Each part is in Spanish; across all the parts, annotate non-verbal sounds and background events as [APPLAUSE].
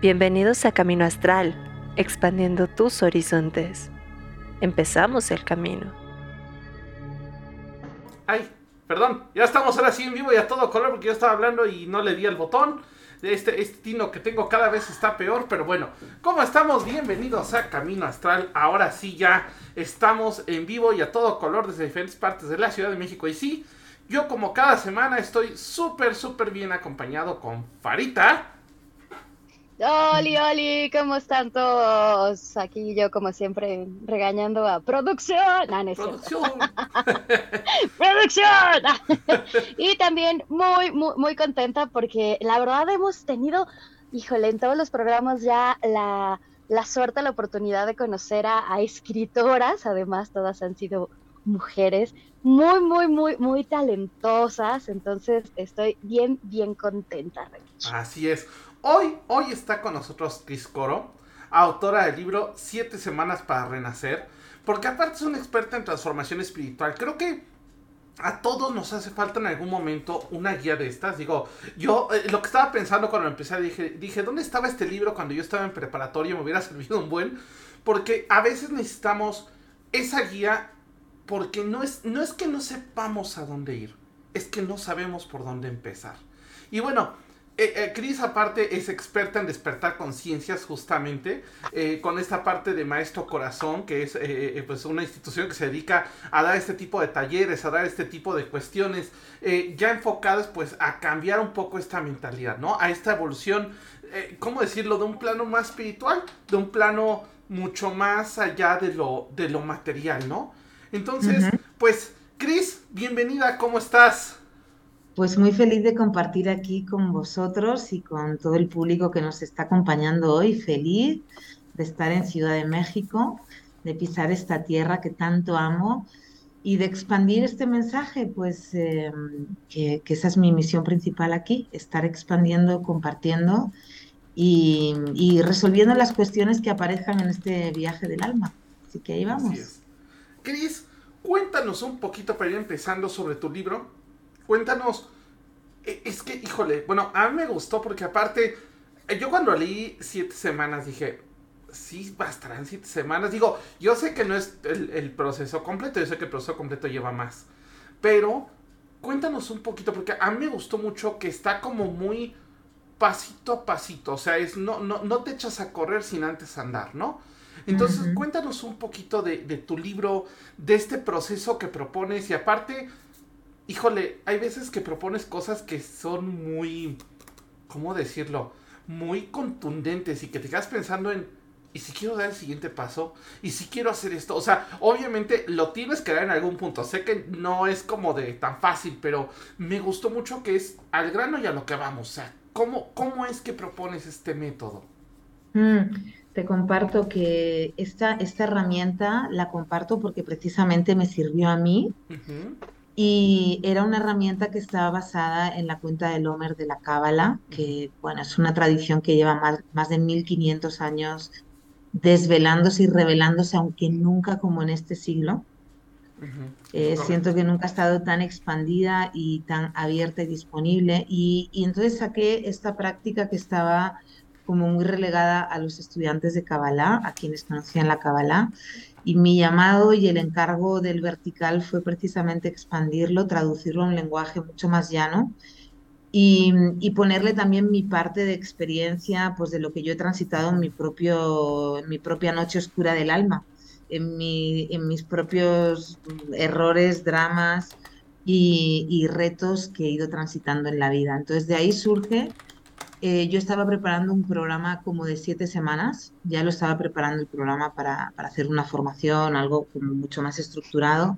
Bienvenidos a Camino Astral, expandiendo tus horizontes. Empezamos el camino. Ay, perdón, ya estamos ahora sí en vivo y a todo color porque yo estaba hablando y no le di el botón. Este, este tino que tengo cada vez está peor, pero bueno, ¿cómo estamos? Bienvenidos a Camino Astral. Ahora sí ya estamos en vivo y a todo color desde diferentes partes de la Ciudad de México. Y sí, yo como cada semana estoy súper, súper bien acompañado con Farita. Oli, Oli, ¿cómo están todos? Aquí yo, como siempre, regañando a producción. No, no Producción. [LAUGHS] ¡Producción! [LAUGHS] y también muy, muy, muy contenta porque la verdad hemos tenido, híjole, en todos los programas ya la, la suerte, la oportunidad de conocer a, a escritoras. Además, todas han sido mujeres muy, muy, muy, muy talentosas. Entonces, estoy bien, bien contenta. Así es. Hoy, hoy está con nosotros Cris Coro, autora del libro Siete Semanas para Renacer, porque aparte es una experta en transformación espiritual. Creo que a todos nos hace falta en algún momento una guía de estas. Digo, yo eh, lo que estaba pensando cuando empecé, dije, dije, ¿dónde estaba este libro cuando yo estaba en preparatorio? Me hubiera [LAUGHS] servido un buen, porque a veces necesitamos esa guía porque no es, no es que no sepamos a dónde ir, es que no sabemos por dónde empezar. Y bueno, eh, eh, Cris aparte es experta en despertar conciencias justamente eh, con esta parte de Maestro Corazón que es pues una institución que se dedica a dar este tipo de talleres, a dar este tipo de cuestiones ya enfocadas pues a cambiar un poco esta mentalidad, ¿no? A esta evolución, ¿cómo decirlo? De un plano más espiritual, de un plano mucho más allá de lo, de lo material, ¿no? Entonces, pues Cris, bienvenida, ¿cómo estás? Pues muy feliz de compartir aquí con vosotros y con todo el público que nos está acompañando hoy. Feliz de estar en Ciudad de México, de pisar esta tierra que tanto amo y de expandir este mensaje, pues eh, que, que, esa es mi misión principal aquí, estar expandiendo, compartiendo y, y, resolviendo las cuestiones que aparezcan en este viaje del alma. Así que ahí vamos. Cris, cuéntanos un poquito para ir empezando sobre tu libro cuéntanos. E, es que, híjole, bueno, a mí me gustó porque aparte, eh, yo cuando leí siete semanas dije, sí, bastarán siete semanas. Digo, yo sé que no es el, proceso completo, yo sé que el proceso completo lleva más. Pero, cuéntanos un poquito, porque a mí me gustó mucho que está como muy pasito a pasito. O sea, es no, no, no te echas a correr sin antes andar, ¿no? Entonces, cuéntanos un poquito de, de tu libro, de este proceso que propones y aparte híjole, hay veces que propones cosas que son muy, ¿cómo decirlo? Muy contundentes y que te quedas pensando en, ¿y si quiero dar el siguiente paso? ¿Y si quiero hacer esto? O sea, obviamente lo tienes que dar en algún punto. Sé que no es como de tan fácil, pero me gustó mucho que es al grano y a lo que vamos. O sea, ¿cómo, cómo es que propones este método? Mm, te comparto que esta, esta herramienta la comparto porque precisamente me sirvió a mí y era una herramienta que estaba basada en la cuenta del Homer de la Cábala, que bueno, es una tradición que lleva más, más de 1500 años desvelándose y revelándose, aunque nunca como en este siglo. Eh, siento que nunca ha estado tan expandida y tan abierta y disponible. Y, y entonces saqué esta práctica que estaba como muy relegada a los estudiantes de Kabbalah, a quienes conocían la Kabbalah, y mi llamado y el encargo del vertical fue precisamente expandirlo, traducirlo a un lenguaje mucho más llano y, ponerle también mi parte de experiencia, pues de lo que yo he transitado en mi, propio, en mi propia noche oscura del alma, en, mi, en mis propios errores, dramas y, y retos que he ido transitando en la vida. Entonces de ahí surge eh, yo estaba preparando un programa como de siete semanas, ya lo estaba preparando el programa para, para hacer una formación, algo como mucho más estructurado.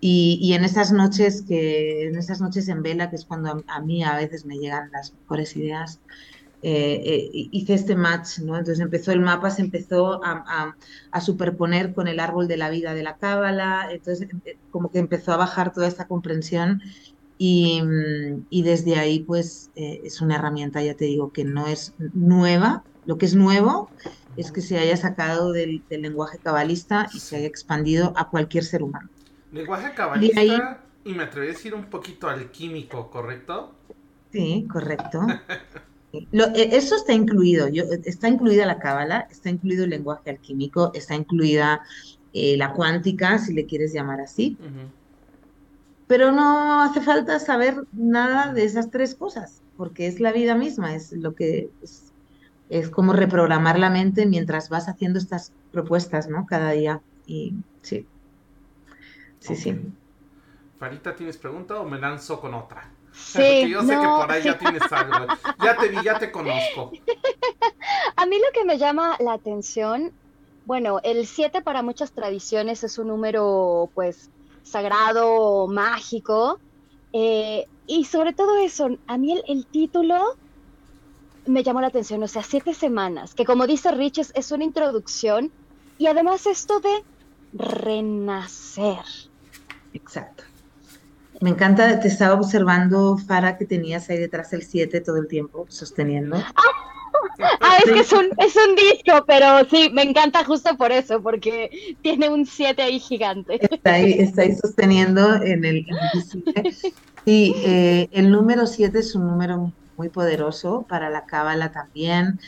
Y, y, en esas noches que, en esas noches en vela, que es cuando a, mí a veces me llegan las mejores ideas, eh, eh, hice este match, ¿no? Entonces empezó el mapa, se empezó a, a, a, superponer con el árbol de la vida de la cábala, entonces como que empezó a bajar toda esta comprensión y, y, desde ahí, pues, eh, es una herramienta, ya te digo, que no es nueva. Lo que es nuevo es que se haya sacado del, del lenguaje cabalista y se haya expandido a cualquier ser humano. Lenguaje cabalista ahí, y me atreví a decir un poquito alquímico, ¿correcto? Sí, correcto. Eh, eso está incluido, yo, está incluida la cábala, está incluido el lenguaje alquímico, está incluida eh, la cuántica, si le quieres llamar así. Pero no hace falta saber nada de esas tres cosas, porque es la vida misma, es lo que es, es como reprogramar la mente mientras vas haciendo estas propuestas, ¿no? Cada día. Y sí. Sí, sí. Farita, ¿tienes pregunta o me lanzo con otra? Sí, [LAUGHS] Porque yo sé que por ahí ya tienes algo. Ya te vi, ya te conozco. [LAUGHS] A mí lo que me llama la atención, bueno, el 7 para muchas tradiciones es un número, pues, sagrado, mágico. Eh, y sobre todo eso, a mí el, título me llamó la atención, o sea, siete semanas, que como dice Rich, es una introducción y además esto de renacer. Exacto. Me encanta, te estaba observando, Fara, que tenías ahí detrás el 7 todo el tiempo, sosteniendo. Ah, es que es un, es un disco, pero sí, me encanta justo por eso, porque tiene un 7 ahí gigante. Está ahí, está ahí sosteniendo en el, Sí, eh, el número 7 es un número muy poderoso para la cábala también.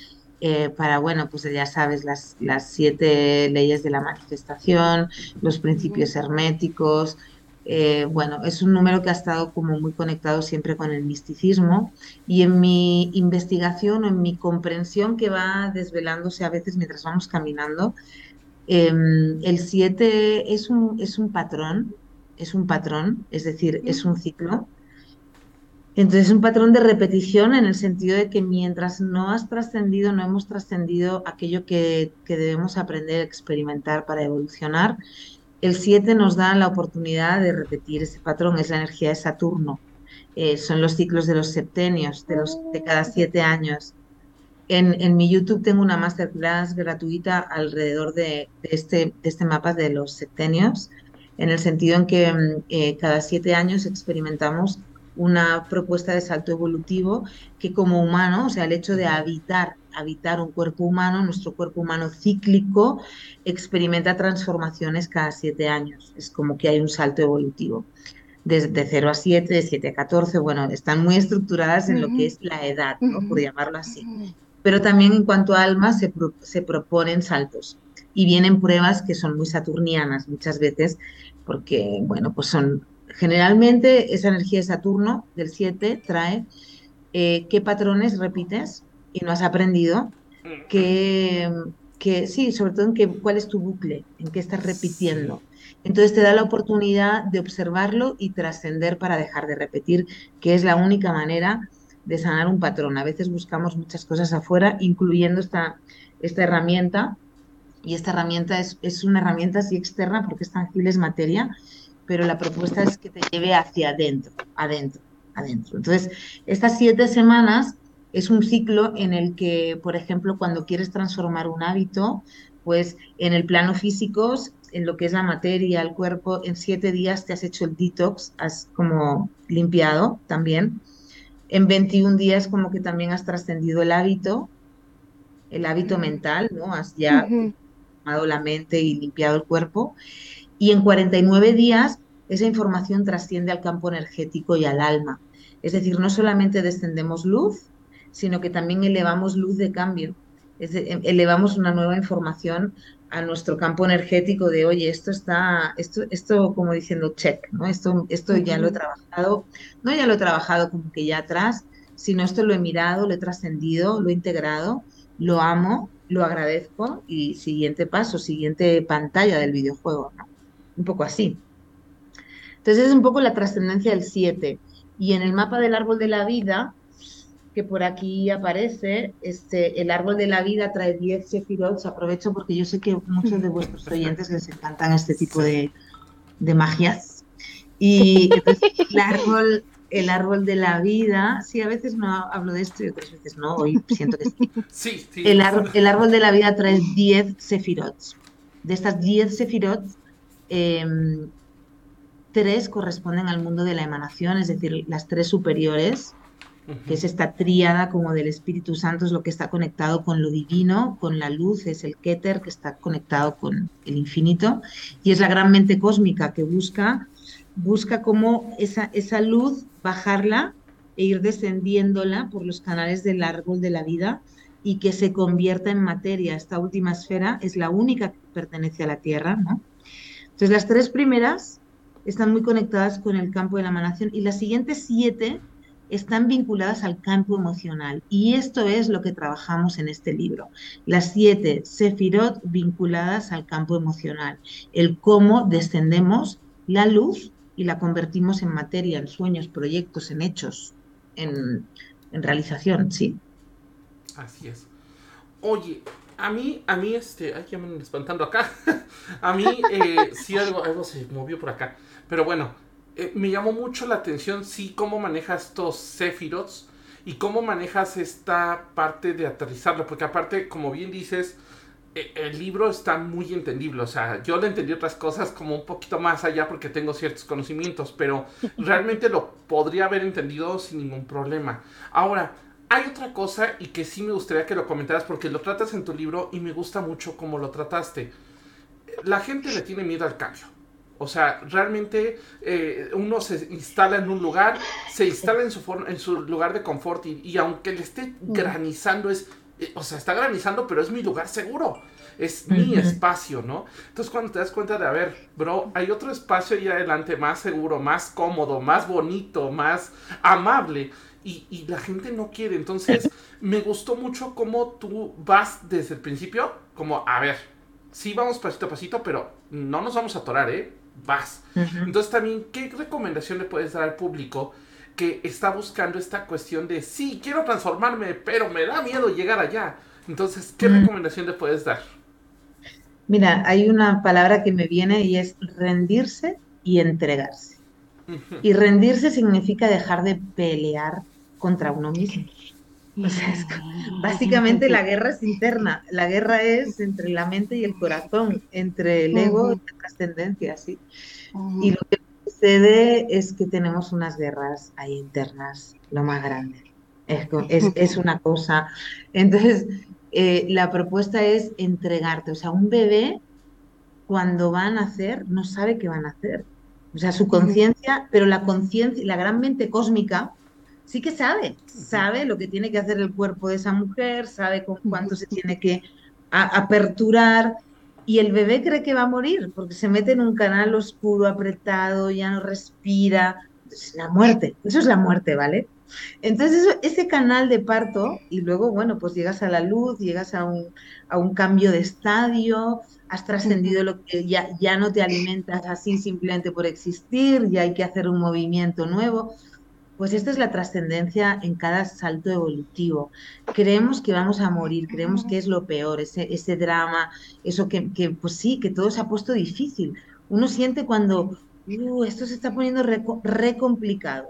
Eh, para, bueno, pues ya sabes, las, las siete leyes de la manifestación, los principios herméticos, eh, bueno, es un número que ha estado como muy conectado siempre con el misticismo y en mi investigación o en mi comprensión que va desvelándose a veces mientras vamos caminando, em, el 7 es un, es un patrón, es un patrón, es decir, es un ciclo. Entonces es un patrón de repetición en el sentido de que mientras no has trascendido, no hemos trascendido aquello que, que debemos aprender a experimentar para evolucionar, el 7 nos da la oportunidad de repetir ese patrón, es la energía de Saturno. Eh, son los ciclos de los septenios, de, los, de cada siete años. En, mi YouTube tengo una masterclass gratuita alrededor de, este, este mapa de los septenios, en el sentido en que mm, eh, cada siete años experimentamos una propuesta de salto evolutivo que como humano, o sea, el hecho de habitar habitar un cuerpo humano, nuestro cuerpo humano cíclico experimenta transformaciones cada siete años. Es como que hay un salto evolutivo. Desde 0 a 7, de 7 a 14, bueno, están muy estructuradas en lo que es la edad, ¿no? por llamarlo así. Pero también en cuanto a alma se, se proponen saltos y vienen pruebas que son muy saturnianas muchas veces, porque, bueno, pues son generalmente esa energía de Saturno del 7 trae eh, qué patrones repites y no has aprendido, que, que sí, sobre todo en que, cuál es tu bucle, en qué estás repitiendo. Entonces te da la oportunidad de observarlo y trascender para dejar de repetir, que es la única manera de sanar un patrón. A veces buscamos muchas cosas afuera, incluyendo esta, esta herramienta, y esta herramienta es, es una herramienta así externa porque es tangible, es materia, pero la propuesta es que te lleve hacia adentro, adentro, adentro. Entonces, estas siete semanas es un ciclo en el que, por ejemplo, cuando quieres transformar un hábito, pues en el plano físico, en lo que es la materia, el cuerpo, en siete días te has hecho el detox, has como limpiado también. En 21 días como que también has trascendido el hábito, el hábito mental, ¿no? Has ya formado la mente y limpiado el cuerpo. Y en 49 días esa información trasciende al campo energético y al alma. Es decir, no solamente descendemos luz, sino que también elevamos luz de cambio, em, elevamos una nueva información a nuestro campo energético de, oye, esto está, esto, esto como diciendo check, ¿no? Esto, esto ya lo he trabajado, no ya lo he trabajado como que ya atrás, sino esto lo he mirado, lo he trascendido, lo he integrado, lo amo, lo agradezco y siguiente paso, siguiente pantalla del videojuego, ¿no? Un poco así. Entonces es un poco la trascendencia del 7. Y en el mapa del árbol de la vida, que por aquí aparece, este, el árbol de la vida trae 10 sefirot. Aprovecho porque yo sé que muchos de vuestros oyentes les encantan este tipo de, de magias. Y el árbol, el árbol de la vida, sí, a veces no hablo de esto y otras veces no, hoy siento que sí. sí, El, el, árbol de la vida trae 10 sefirot. De estas 10 sefirot, em, tres corresponden al mundo de la emanación, es decir, las tres superiores, que es esta tríada como del Espíritu Santo, es lo que está conectado con lo divino, con la luz, es el Keter que está conectado con el infinito, y es la gran mente cósmica que busca, busca cómo esa, esa luz bajarla e ir descendiéndola por los canales del árbol de la vida y que se convierta en materia. Esta última esfera es la única que pertenece a la Tierra, ¿no? Entonces, las tres primeras están muy conectadas con el campo de la emanación y las siguientes siete están vinculadas al campo emocional. Y esto es lo que trabajamos en este libro. Las siete sefirot vinculadas al campo emocional. El cómo descendemos la luz y la convertimos en materia, en sueños, proyectos, en hechos, en, realización, sí. Así es. Oye, a mí, a mí, este, ay, ya me espantando acá. [LAUGHS] a mí, eh, sí, algo, algo se movió por acá. Pero bueno, eh, me llamó mucho la atención, sí, cómo manejas estos Sephiroths y cómo manejas esta parte de aterrizarlo, porque aparte, como bien dices, e, el libro está muy entendible, o sea, yo le entendí otras cosas como un poquito más allá porque tengo ciertos conocimientos, pero [LAUGHS] realmente lo podría haber entendido sin ningún problema. Ahora, hay otra cosa y que sí me gustaría que lo comentaras porque lo tratas en tu libro y me gusta mucho cómo lo trataste. La gente le tiene miedo al cambio. O sea, realmente eh, uno se instala en un lugar, se instala en su, en su lugar de confort y, aunque le esté granizando, es, eh, o sea, está granizando, pero es mi lugar seguro, es mi espacio, ¿no? Entonces cuando te das cuenta de, a ver, bro, hay otro espacio ahí adelante más seguro, más cómodo, más bonito, más amable. Y, y la gente no quiere. Entonces, [LAUGHS] me gustó mucho cómo tú vas desde el principio, como, a ver, sí vamos pasito a pasito, pero no nos vamos a atorar, ¿eh? Vas. Entonces también, ¿qué recomendación le puedes dar al público que está buscando esta cuestión de, sí, quiero transformarme, pero me da miedo llegar allá? Entonces, ¿qué recomendación le puedes dar? Mira, hay una palabra que me viene y es rendirse y entregarse. Y rendirse significa dejar de pelear contra uno mismo. [LAUGHS] O sea, básicamente la guerra es interna, la guerra es entre la mente y el corazón, entre el ego y la trascendencia, ¿sí? Y lo que sucede es que tenemos unas guerras ahí internas, lo más grande. Es, [LAUGHS] es, una cosa. Entonces, eh, la propuesta es entregarte. O sea, un bebé, cuando va a nacer, no sabe qué va a nacer. O sea, su conciencia, pero la conciencia, la gran mente cósmica, sí que sabe, sabe lo que tiene que hacer el cuerpo de esa mujer, sabe con cuánto se tiene que aperturar y el bebé cree que va a morir porque se mete en un canal oscuro, apretado, ya no respira. Es la muerte, eso es la muerte, ¿vale? Entonces ese canal de parto y luego, bueno, pues llegas a la luz, llegas a un, a un cambio de estadio, has trascendido lo que ya, ya no te alimentas así simplemente por existir, ya hay que hacer un movimiento nuevo. Pues esta es la trascendencia en cada salto evolutivo. Creemos que vamos a morir, creemos que es lo peor, ese, ese drama, eso que, que, pues sí, que todo se ha puesto difícil. Uno siente cuando, uh, esto se está poniendo re, complicado.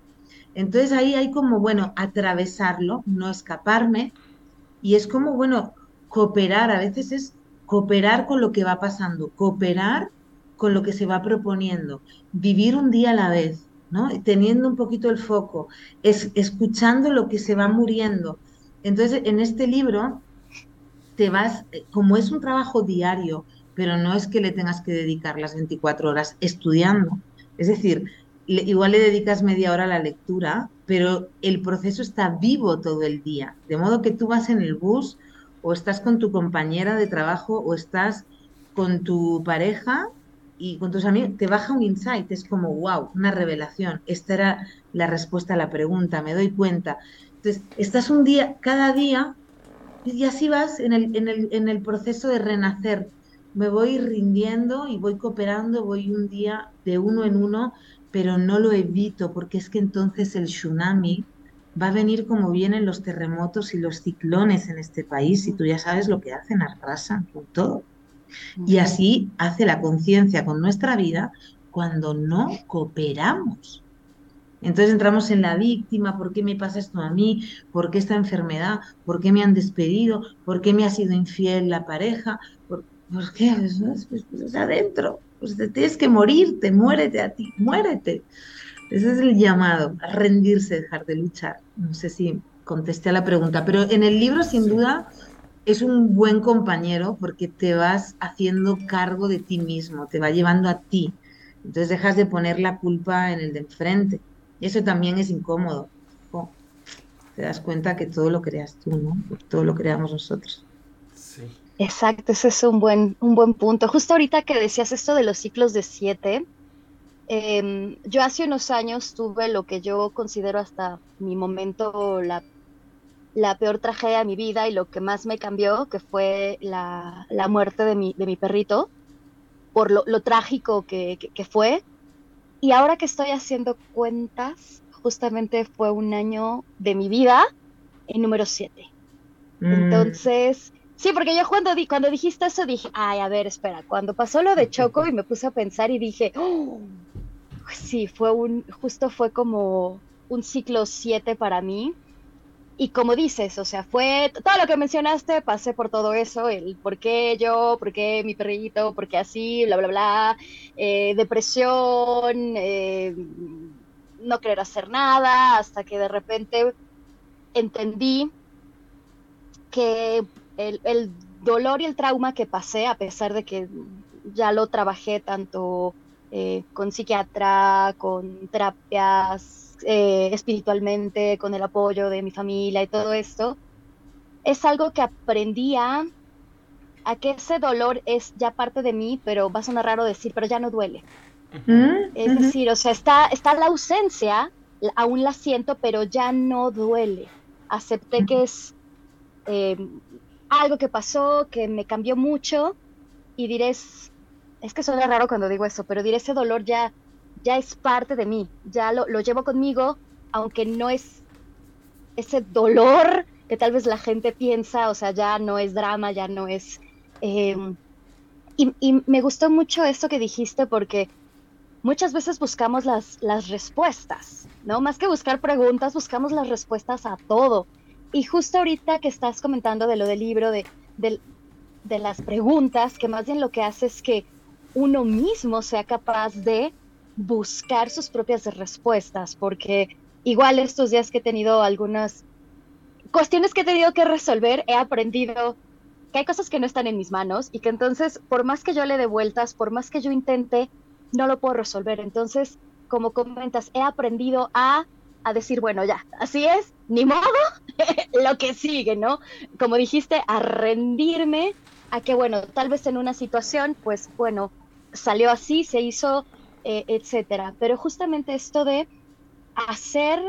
Entonces ahí hay como, bueno, atravesarlo, no escaparme, y es como, bueno, cooperar, a veces es cooperar con lo que va pasando, cooperar con lo que se va proponiendo, vivir un día a la vez, Teniendo un poquito el foco, es, escuchando lo que se va muriendo. Entonces, en este libro, te vas, eh, como es un trabajo diario, pero no es que le tengas que dedicar las 24 horas estudiando. Es decir, igual le dedicas media hora a la lectura, pero el proceso está vivo todo el día. De modo que tú vas en el bus o estás con tu compañera de trabajo o estás con tu pareja y con tus amigos, te baja un insight, es como, wow, una revelación. Esta era la respuesta a la pregunta, me doy cuenta. Entonces, estás un día, cada día, y así vas en el, en el, en el proceso de renacer. Me voy rindiendo y voy cooperando, voy un día de uno en uno, pero no lo evito, porque es que entonces el tsunami va a venir como vienen los terremotos y los ciclones en este país, y tú ya sabes lo que hacen, arrasan con todo. Y así hace la conciencia con nuestra vida cuando no cooperamos. Entonces entramos en la víctima, ¿por qué me pasa esto a mí? ¿Por qué esta enfermedad? ¿Por qué me han despedido? ¿Por qué me ha sido infiel la pareja? ¿Por, qué? Pues, pues, pues, adentro. Pues te tienes que morirte, muérete a ti, muérete. Ese es el llamado, a rendirse, dejar de luchar. No sé si contesté a la pregunta, pero en el libro sin duda es un buen compañero porque te vas haciendo cargo de ti mismo, te va llevando a ti. Entonces dejas de poner la culpa en el de enfrente. Eso también es incómodo. te das cuenta que todo lo creas tú, ¿no? Todo lo creamos nosotros. Sí. Exacto, ese es un buen, un buen punto. Justo ahorita que decías esto de los ciclos de siete, em, yo hace unos años tuve lo que yo considero hasta mi momento la, la, peor tragedia de mi vida y lo que más me cambió, que fue la, la muerte de mi, de mi perrito, por lo, lo trágico que, que, que fue. Y ahora que estoy haciendo cuentas, justamente fue un año de mi vida en número 7. Mm. Entonces, sí, porque yo cuando, di, cuando dijiste eso dije, ay, a ver, espera, cuando pasó lo de [LAUGHS] Choco y me puse a pensar y dije, oh, sí, fue un, justo fue como un ciclo 7 para mí. Y como dices, o sea, fue todo lo que mencionaste, pasé por todo eso, el por qué yo, por qué mi perrito, por qué así, bla, bla, bla, eh, depresión, eh, no querer hacer nada, hasta que de repente entendí que el, dolor y el trauma que pasé, a pesar de que ya lo trabajé tanto eh, con psiquiatra, con terapias eh, espiritualmente, con el apoyo de mi familia y todo esto, es algo que aprendí a, que ese dolor es ya parte de mí, pero va a sonar raro decir, pero ya no duele. Mm, es decir, o sea, está, está la ausencia, aún la siento, pero ya no duele. Acepté que es em, algo que pasó, que me cambió mucho y diré, es, que suena raro cuando digo eso, pero diré, ese dolor ya, ya es parte de mí, ya lo, llevo conmigo, aunque no es ese dolor que tal vez la gente piensa, o sea, ya no es drama, ya no es... Em, y, y, me gustó mucho esto que dijiste porque muchas veces buscamos las, las respuestas, ¿no? Más que buscar preguntas, buscamos las respuestas a todo. Y justo ahorita que estás comentando de lo del libro, de, de, las preguntas, que más bien lo que hace es que uno mismo sea capaz de buscar sus propias respuestas, porque igual estos días que he tenido algunas cuestiones que he tenido que resolver, he aprendido que hay cosas que no están en mis manos y que entonces, por más que yo le dé vueltas, por más que yo intente no lo puedo resolver. Entonces, como comentas, he aprendido a, a decir, bueno, ya, así es, ni modo, [LAUGHS] lo que sigue, ¿no? Como dijiste, a rendirme a que, bueno, tal vez en una situación, pues, bueno, salió así, se hizo, eh, etcétera. Pero justamente esto de hacer,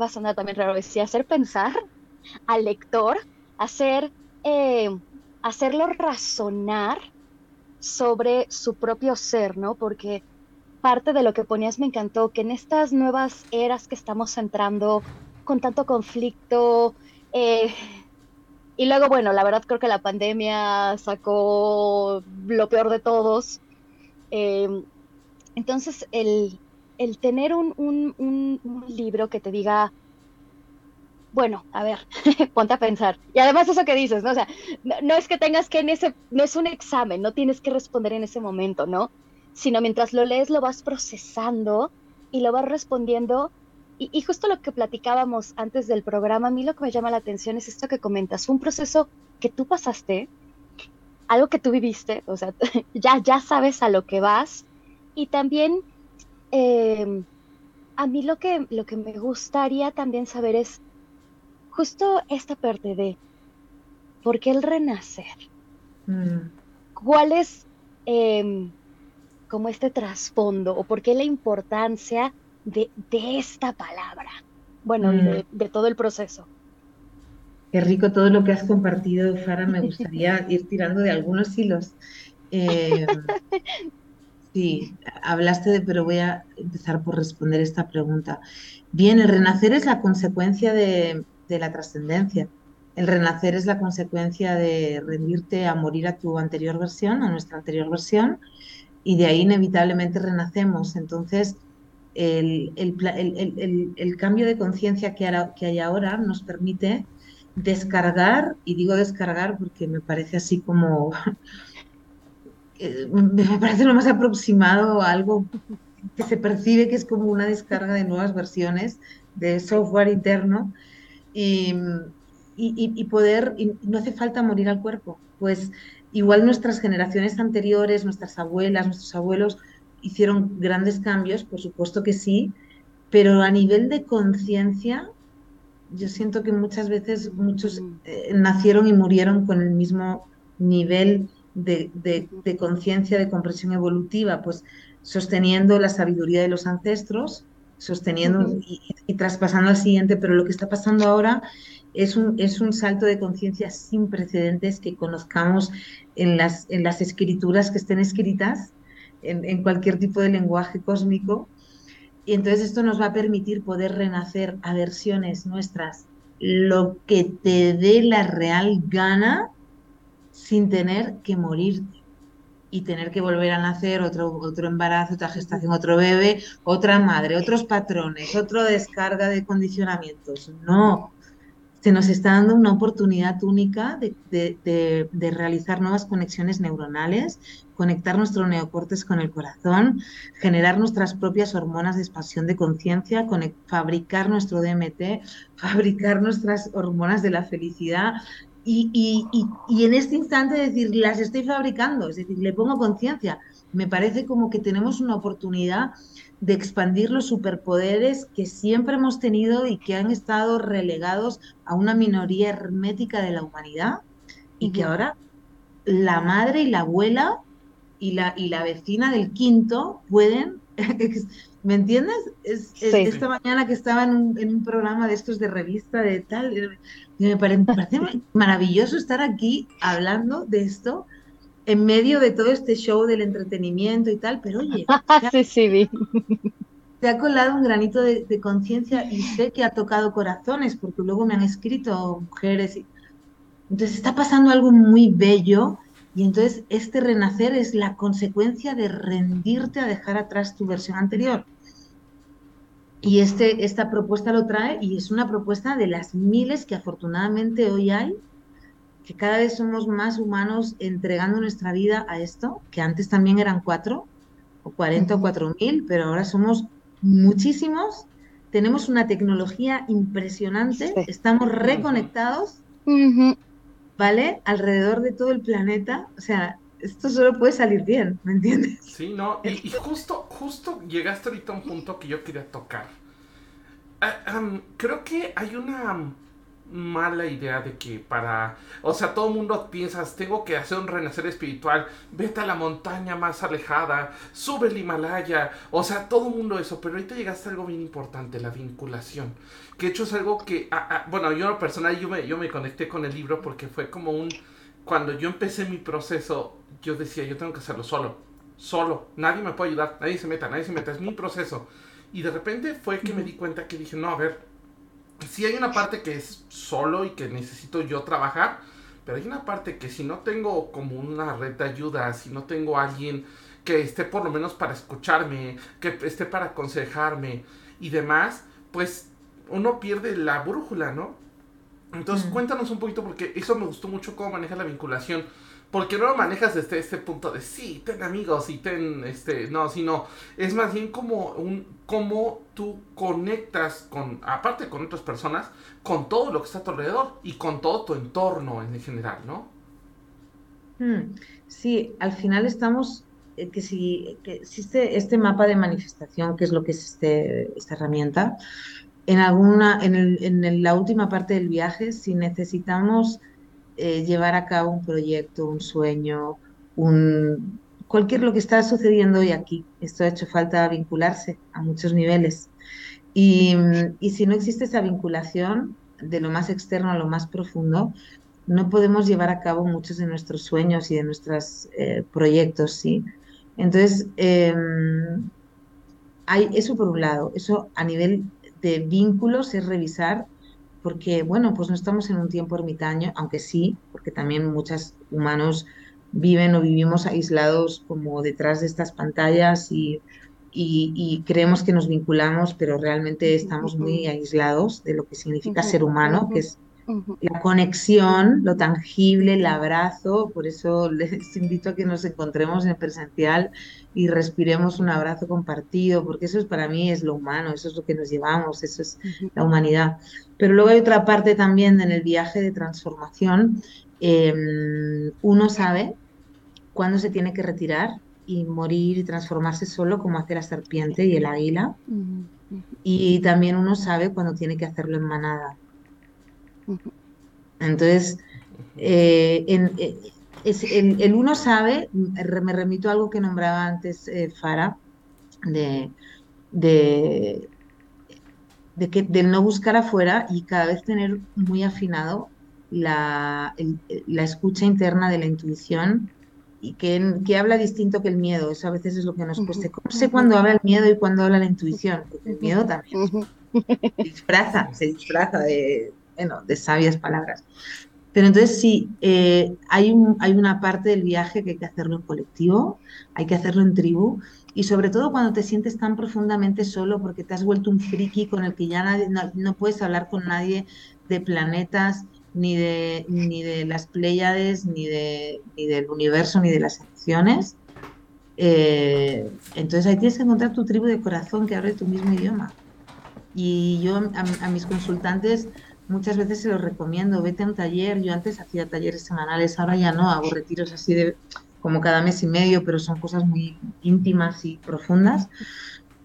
va a sonar también raro decir, hacer pensar al lector, hacer, eh, hacerlo razonar sobre su propio ser, ¿no? Porque parte de lo que ponías me encantó, que en estas nuevas eras que estamos entrando, con tanto conflicto, eh, y luego, bueno, la verdad creo que la pandemia sacó lo peor de todos. Eh, entonces, el, el tener un, un, un, libro que te diga, bueno, a ver, [LAUGHS] ponte a pensar. Y además eso que dices, ¿no? Sea, no, es que tengas que en ese, no es un examen, no tienes que responder en ese momento, ¿no? Sino mientras lo lees lo vas procesando y lo vas respondiendo. Y, y, justo lo que platicábamos antes del programa, a mí lo que me llama la atención es esto que comentas, un proceso que tú pasaste, algo que tú viviste, o sea, [LAUGHS] ya, ya sabes a lo que vas. Y también eh, a mí lo que, lo que me gustaría también saber es, justo esta parte de por qué el renacer. Mm. ¿Cuál es em, como este trasfondo o por qué la importancia de, esta palabra? Bueno, y de, mm. todo el proceso. Qué rico todo lo que has compartido, Fara. Me gustaría [LAUGHS] ir tirando de algunos hilos. Em, [LAUGHS] sí, hablaste de, pero voy a empezar por responder esta pregunta. Bien, el renacer es la consecuencia de, la trascendencia. El renacer es la consecuencia de rendirte a morir a tu anterior versión, a nuestra anterior versión, y de ahí inevitablemente renacemos. Entonces, el, cambio de conciencia que hay ahora nos permite descargar, y digo descargar porque me parece así como, me parece lo más aproximado a algo que se percibe que es como una descarga de nuevas versiones de software interno. Y, poder, no hace falta morir al cuerpo, pues igual nuestras generaciones anteriores, nuestras abuelas, nuestros abuelos hicieron grandes cambios, por supuesto que sí, pero a nivel de conciencia yo siento que muchas veces muchos eh, nacieron y murieron con el mismo nivel de, de, conciencia, de comprensión evolutiva, pues sosteniendo la sabiduría de los ancestros, sosteniendo y, traspasando al siguiente, pero lo que está pasando ahora es un, es un salto de conciencia sin precedentes que conozcamos en las, en las escrituras que estén escritas, en, en cualquier tipo de lenguaje cósmico, y entonces esto nos va a permitir poder renacer a versiones nuestras, lo que te dé la real gana sin tener que morir y tener que volver a nacer, otro, otro embarazo, otra gestación, otro bebé, otra madre, otros patrones, otra descarga de condicionamientos. No, se nos está dando una oportunidad única de, realizar nuevas conexiones neuronales, conectar nuestro neocortes con el corazón, generar nuestras propias hormonas de expansión de conciencia, fabricar nuestro DMT, [LAUGHS] fabricar nuestras hormonas de la felicidad. Y, y en este instante decir, las estoy fabricando, es decir, le pongo conciencia. Me parece como que tenemos una oportunidad de expandir los superpoderes que siempre hemos tenido y que han estado relegados a una minoría hermética de la humanidad y que ahora la madre y la abuela y la, y la vecina del quinto pueden, [LAUGHS] ¿me entiendes? Es, Esta mañana que estaba en un, en un, programa de estos de revista de tal, me parece [LAUGHS] maravilloso estar aquí hablando de esto en medio de todo este show del entretenimiento y tal, pero oye, [LAUGHS] sí, sí, te [LAUGHS] ha colado un granito de, conciencia y sé que ha tocado corazones, porque luego me han escrito mujeres. Y... Entonces está pasando algo muy bello y entonces este renacer es la consecuencia de rendirte a dejar atrás tu versión anterior. Y este, esta propuesta lo trae y es una propuesta de las miles que afortunadamente hoy hay que cada vez somos más humanos entregando nuestra vida a esto, que antes también eran cuatro, o cuarenta o cuatro mil, pero ahora somos muchísimos, tenemos una tecnología impresionante, estamos reconectados, ¿vale? Alrededor de todo el planeta, o sea, esto solo puede salir bien, ¿me entiendes? Sí, no, y, justo, justo llegaste ahorita a un punto que yo quería tocar. Ah, creo que hay una mala idea de que para, o sea, todo el mundo piensas, tengo que hacer un renacer espiritual, vete a la montaña más alejada, sube el Himalaya, o sea, todo el mundo eso, pero ahorita llegaste a algo bien importante, la vinculación, que de hecho es algo que, ah, ah, bueno, yo personal, yo me, yo me conecté con el libro porque fue como un, cuando yo empecé mi proceso, yo decía, yo tengo que hacerlo solo, solo, nadie me puede ayudar, nadie se meta, nadie se meta, es mi proceso. Y de repente fue que me di cuenta que dije, no, a ver, sí hay una parte que es solo y que necesito yo trabajar, pero hay una parte que si no tengo como una red de ayuda, si no tengo alguien que esté por lo menos para escucharme, que esté para aconsejarme y demás, pues uno pierde la brújula, ¿no? Entonces cuéntanos un poquito porque eso me gustó mucho cómo maneja la vinculación porque no lo manejas desde este punto de sí, ten amigos y ten este, no, sino es más bien como un cómo tú conectas con aparte con otras personas, con todo lo que está a tu alrededor y con todo tu entorno en general, ¿no? Hmm, sí, al final estamos eh, que si que existe este mapa de manifestación, que es lo que es este, esta herramienta, en alguna, en, el, en la última parte del viaje, si necesitamos eh, llevar a cabo un proyecto, un sueño, un, cualquier lo que está sucediendo hoy aquí. Esto ha hecho falta vincularse a muchos niveles. Y, si no existe esa vinculación de lo más externo a lo más profundo, no podemos llevar a cabo muchos de nuestros sueños y de nuestros eh, proyectos, ¿sí? Entonces, em, hay eso por un lado. Eso a nivel de vínculos es revisar porque, bueno, pues no estamos en un tiempo ermitaño, aunque sí, porque también muchos humanos viven o vivimos aislados como detrás de estas pantallas y, y, creemos que nos vinculamos, pero realmente estamos muy aislados de lo que significa ser humano, que es la conexión, lo tangible, el abrazo, por eso les invito a que nos encontremos en presencial y respiremos un abrazo compartido, porque eso es para mí es lo humano, eso es lo que nos llevamos, eso es la humanidad. Pero luego hay otra parte también en el viaje de transformación. Em, uno sabe cuándo se tiene que retirar y morir y transformarse solo como hace la serpiente y el águila. Y también uno sabe cuándo tiene que hacerlo en manada Entonces, eh, eh, el, uno sabe, me remito a algo que nombraba antes eh, Fara, de, de, que, del no buscar afuera y cada vez tener muy afinado la, la escucha interna de la intuición y que, que, habla distinto que el miedo. Eso a veces es lo que nos cuesta. ¿Cómo sé cuándo habla el miedo y cuándo habla la intuición? Porque el miedo también se disfraza, se disfraza de, bueno, de sabias palabras. Pero entonces sí, eh, hay, un, hay una parte del viaje que hay que hacerlo en colectivo, hay que hacerlo en tribu y sobre todo cuando te sientes tan profundamente solo porque te has vuelto un friki con el que ya nadie, no, puedes hablar con nadie de planetas, ni de, ni de las Pléyades, ni, de, ni del universo, ni de las acciones. Eh, entonces ahí tienes que encontrar tu tribu de corazón que hable tu mismo idioma. Y yo a, mis consultantes muchas veces se los recomiendo, vete a un taller, yo antes hacía talleres semanales, ahora ya no, hago retiros así de como cada mes y medio, pero son cosas muy íntimas y profundas.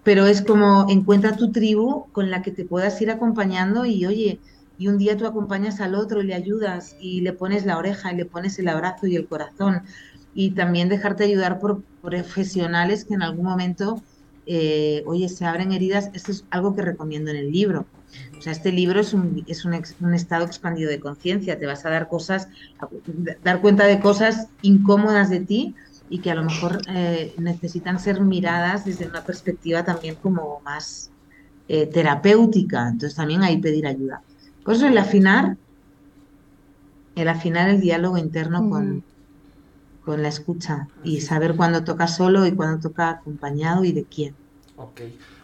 Pero es como encuentra tu tribu con la que te puedas ir acompañando y oye, y un día tú acompañas al otro y le ayudas y le pones la oreja y le pones el abrazo y el corazón. Y también dejarte ayudar por profesionales que en algún momento, eh, oye, se abren heridas. Esto es algo que recomiendo en el libro. O sea, este libro es un, es un, estado expandido de conciencia. Te vas a dar cosas, dar cuenta de cosas incómodas de ti y que a lo mejor eh, necesitan ser miradas desde una perspectiva también como más eh, terapéutica. Entonces también hay pedir ayuda. Por eso el afinar, el afinar el diálogo interno con, con la escucha y saber cuándo toca solo y cuándo toca acompañado y de quién. Ok.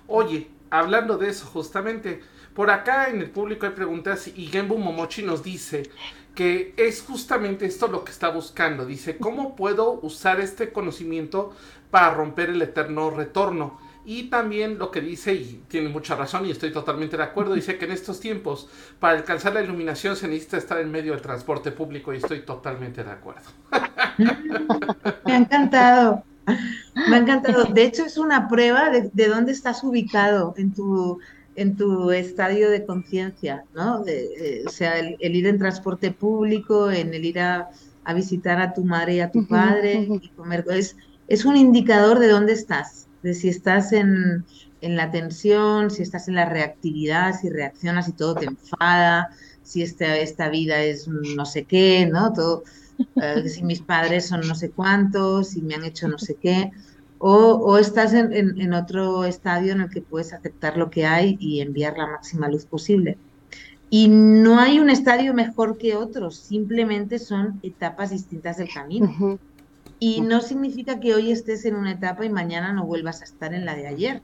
Oye, hablando de eso, justamente, por acá en el público hay preguntas y Genbu Momochi nos dice que es justamente esto lo que está buscando. Dice, ¿cómo puedo usar este conocimiento para romper el eterno retorno? Y también lo que dice, y tiene mucha razón y estoy totalmente de acuerdo, dice que en estos tiempos para alcanzar la iluminación se necesita estar en medio del transporte público y estoy totalmente de acuerdo. [LAUGHS] Me ha encantado, me ha encantado. De hecho es una prueba de, dónde estás ubicado en tu, en tu estadio de conciencia, ¿no? o sea, el, ir en transporte público, en el ir a, visitar a tu madre y a tu padre y comer, es, es un indicador de dónde estás de si estás en, la tensión, si estás en la reactividad, si reaccionas y todo te enfada, si esta, esta vida es no sé qué, ¿no? Todo, eh, si mis padres son no sé cuántos, si me han hecho no sé qué, o, estás en, en, otro estadio en el que puedes aceptar lo que hay y enviar la máxima luz posible. Y no hay un estadio mejor que otro, simplemente son etapas distintas del camino. Y no significa que hoy estés en una etapa y mañana no vuelvas a estar en la de ayer.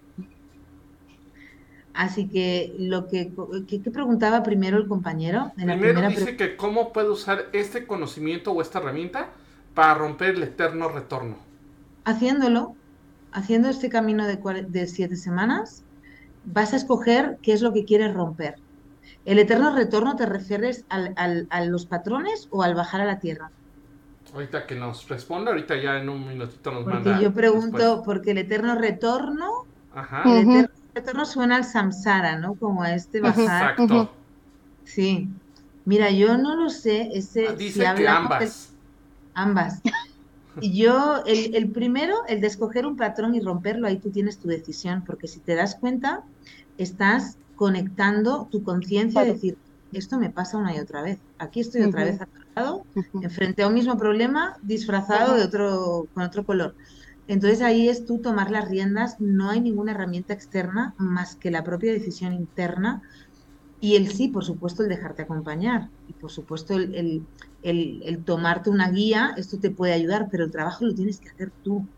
Así que lo que, preguntaba primero el compañero. primero dice que cómo puede usar este conocimiento o esta herramienta para romper el eterno retorno. Haciéndolo, haciendo este camino de, de siete semanas, vas a escoger qué es lo que quieres romper. ¿El eterno retorno te refieres a los patrones o al bajar a la tierra? Ahorita que nos responda, ahorita ya en un minutito nos porque manda. Yo pregunto, porque el eterno retorno, Ajá. el eterno retorno suena al samsara, ¿no? Como a este bajar. Exacto. Sí. Mira, yo no lo sé, ese. Ah, dice que ambas. ambas. Yo, el, el, primero, el de escoger un patrón y romperlo, ahí tú tienes tu decisión, porque si te das cuenta, estás conectando tu conciencia y decir, esto me pasa una y otra vez. Aquí estoy otra vez atorado, enfrente a un mismo problema, disfrazado de otro, con otro color. Entonces ahí es tú tomar las riendas, no hay ninguna herramienta externa más que la propia decisión interna y el sí, por supuesto, el dejarte acompañar y por supuesto el, el, tomarte una guía, esto te puede ayudar, pero el trabajo lo tienes que hacer tú,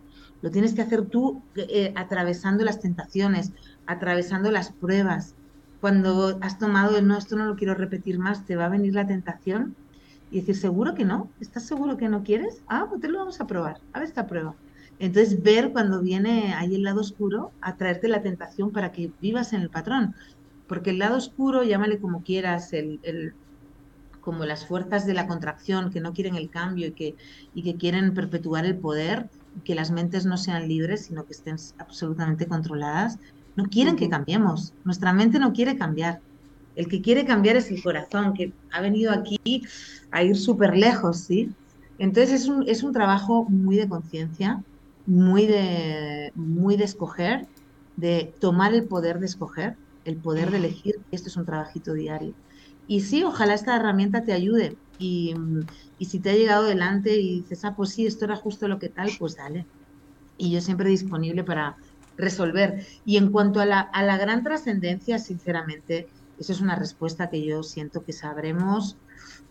lo tienes que hacer tú eh, atravesando las tentaciones, atravesando las pruebas, cuando has tomado el no, esto no lo quiero repetir más, te va a venir la tentación y decir, ¿seguro que no? ¿Estás seguro que no quieres? Ah, pues te lo vamos a probar, a ver esta prueba. Entonces, ver cuando viene ahí el lado oscuro, atraerte la tentación para que vivas en el patrón. Porque el lado oscuro, llámale como quieras, el, el, como las fuerzas de la contracción que no quieren el cambio y que, y que quieren perpetuar el poder, que las mentes no sean libres, sino que estén absolutamente controladas, no quieren que cambiemos. Nuestra mente no quiere cambiar. El que quiere cambiar es el corazón, que ha venido aquí a ir súper lejos, ¿sí? Entonces es un, es un trabajo muy de conciencia, muy de, muy de escoger, de tomar el poder de escoger, el poder de elegir. Esto es un trabajito diario. Y sí, ojalá esta herramienta te ayude. Y, y, si te ha llegado delante y dices, ah, pues sí, esto era justo lo que tal, pues dale. Y yo siempre disponible para resolver. Y en cuanto a la, a la gran trascendencia, sinceramente, eso es una respuesta que yo siento que sabremos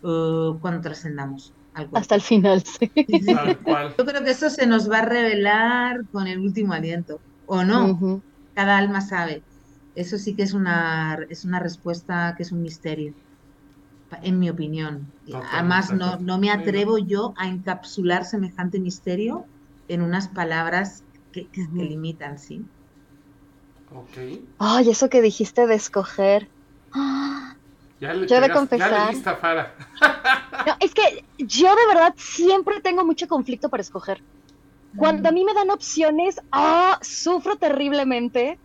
uh, cuando trascendamos. Hasta el final, sí. Yo creo que eso se nos va a revelar con el último aliento, ¿o no? Cada alma sabe. Eso sí que es una, es una respuesta que es un misterio, en mi opinión. Además, no, no me atrevo yo a encapsular semejante misterio en unas palabras que, que, limitan, ¿sí? Ok. Ay, eso que dijiste de escoger. Ya le, yo de confesar. [LAUGHS] no, es que yo de verdad siempre tengo mucho conflicto para escoger. Cuando a mí me dan opciones, ah, sufro terriblemente.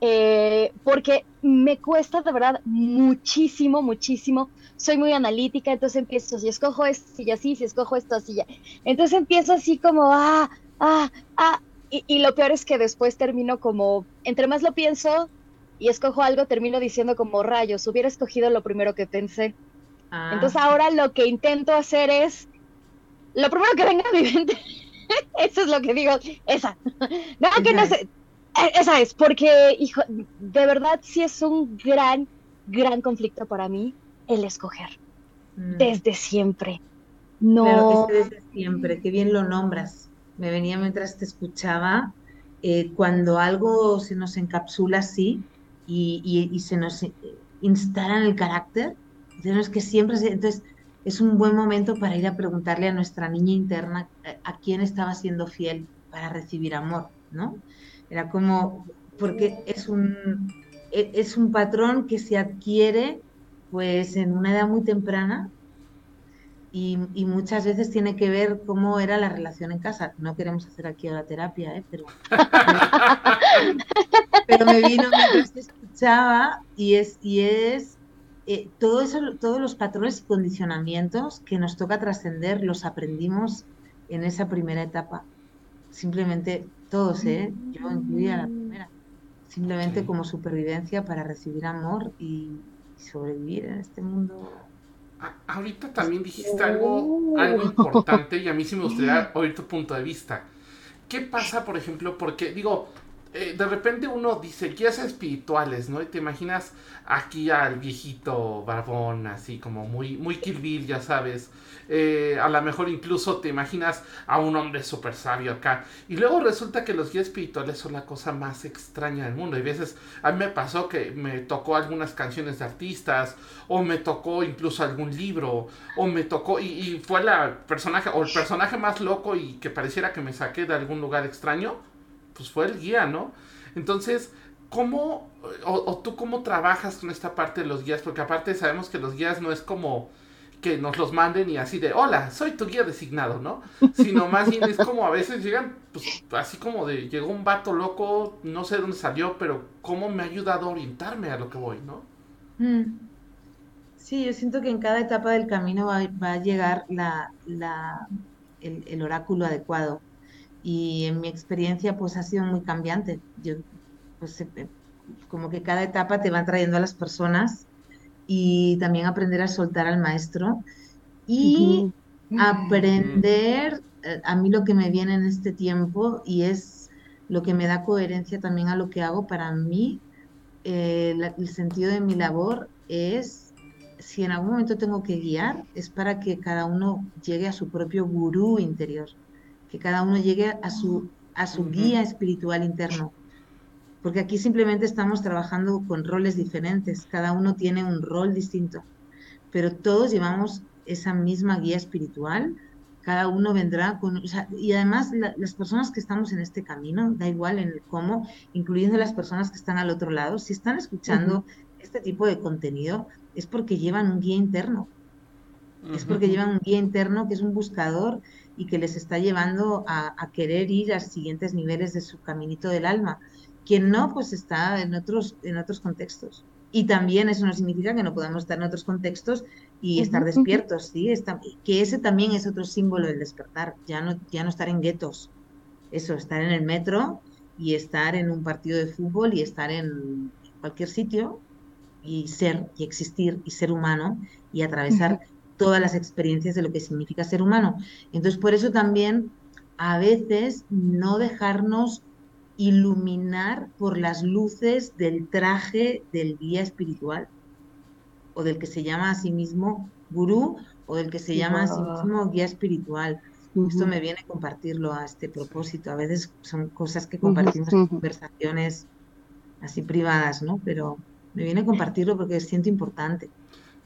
Eh, porque me cuesta de verdad muchísimo, muchísimo. Soy muy analítica, entonces empiezo, si escojo esto y así, si escojo esto así ya. Entonces empiezo así como, ah, ah, ah. Y, y lo peor es que después termino como, entre más lo pienso, y escojo algo, termino diciendo como rayos, hubiera escogido lo primero que pensé. Ah. Entonces ahora lo que intento hacer es, lo primero que venga a mi [LAUGHS] mente, eso es lo que digo, esa. [LAUGHS] No, que no sé, esa es, porque, hijo, de verdad sí es un gran, gran conflicto para mí el escoger, mm. desde siempre. No. desde siempre, qué bien lo nombras. Me venía mientras te escuchaba, eh, cuando algo se nos encapsula así, y, se nos instala en el carácter. Entonces, que siempre entonces es un buen momento para ir a preguntarle a nuestra niña interna eh, a quién estaba siendo fiel para recibir amor, ¿no? Era como, porque es un, e, es un patrón que se adquiere pues en una edad muy temprana y, muchas veces tiene que ver cómo era la relación en casa. No queremos hacer aquí la terapia, ¿eh? pero, [LAUGHS] pero me vino mientras escuchaba y es, y es eh, todo eso, todos los patrones y condicionamientos que nos toca trascender los aprendimos en esa primera etapa. Simplemente todos, ¿eh? yo incluía la primera. Simplemente como supervivencia para recibir amor y sobrevivir en este mundo ahorita también dijiste algo, algo importante y a mí sí me gustaría oír tu punto de vista. ¿Qué pasa, por ejemplo, porque digo, eh, de repente uno dice guías espirituales, ¿no? Y te imaginas aquí al viejito barbón, así como muy, muy ya sabes. Eh, a lo mejor incluso te imaginas a un hombre súper sabio acá. Y luego resulta que los guías espirituales son la cosa más extraña del mundo. Y veces a mí me pasó que me tocó algunas canciones de artistas, o me tocó incluso algún libro, o me tocó, y, y fue la personaje, o el personaje más loco y que pareciera que me saqué de algún lugar extraño pues fue el guía, ¿no? Entonces, ¿cómo, o, tú cómo trabajas con esta parte de los guías? Porque aparte sabemos que los guías no es como que nos los manden y así de, hola, soy tu guía designado, ¿no? Sino más bien es como a veces llegan, pues así como de, llegó un vato loco, no sé dónde salió, pero cómo me ha ayudado a orientarme a lo que voy, ¿no? Mm. Sí, yo siento que en cada etapa del camino va, a llegar la, la, el oráculo adecuado y en mi experiencia pues ha sido muy cambiante. Yo, pues, eh, como que cada etapa te va trayendo a las personas y también aprender a soltar al maestro y aprender eh, a mí lo que me viene en este tiempo y es lo que me da coherencia también a lo que hago para mí. Eh, el sentido de mi labor es, si en algún momento tengo que guiar, es para que cada uno llegue a su propio gurú interior que cada uno llegue a su, a su guía espiritual interno. Porque aquí simplemente estamos trabajando con roles diferentes, cada uno tiene un rol distinto, pero todos llevamos esa misma guía espiritual, cada uno vendrá con... y además las personas que estamos en este camino, da igual en el cómo, incluyendo las personas que están al otro lado, si están escuchando este tipo de contenido, es porque llevan un guía interno. Es porque llevan un guía interno que es un buscador y que les está llevando a, querer ir a siguientes niveles de su caminito del alma. Quien no, pues está en otros, en otros contextos. Y también eso no significa que no podamos estar en otros contextos y estar despiertos, ¿sí? que ese también es otro símbolo del despertar, ya no, ya no estar en guetos. Eso, estar en el metro y estar en un partido de fútbol y estar en cualquier sitio y ser y existir y ser humano y atravesar todas las experiencias de lo que significa ser humano. Entonces, por eso también a veces no dejarnos iluminar por las luces del traje del guía espiritual o del que se llama a sí mismo gurú o del que se llama a sí mismo guía espiritual. Esto me viene a compartirlo a este propósito. A veces son cosas que compartimos en conversaciones así privadas, ¿no? Pero me viene a compartirlo porque siento importante.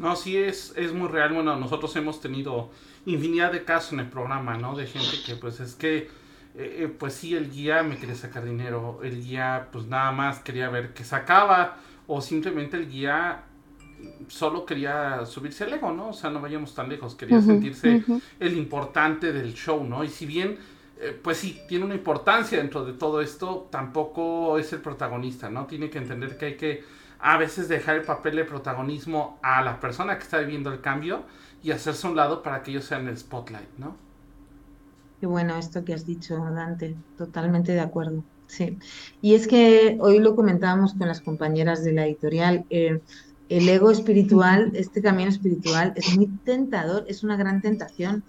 No, sí es, es muy real. Bueno, nosotros hemos tenido infinidad de casos en el programa, ¿no? De gente que pues es que, eh, eh, pues sí, el guía me quería sacar dinero, el guía pues nada más quería ver que sacaba, o simplemente el guía solo quería subirse al ego, ¿no? O sea, no vayamos tan lejos, quería sentirse el importante del show, ¿no? Y si bien, eh, pues sí, tiene una importancia dentro de todo esto, tampoco es el protagonista, ¿no? Tiene que entender que hay que a veces dejar el papel de protagonismo a la persona que está viviendo el cambio y hacerse a un lado para que ellos sean el spotlight, ¿no? Qué bueno esto que has dicho, Dante, totalmente de acuerdo. Sí, y es que hoy lo comentábamos con las compañeras de la editorial. Eh, el ego espiritual, este camino espiritual, es muy tentador, es una gran tentación.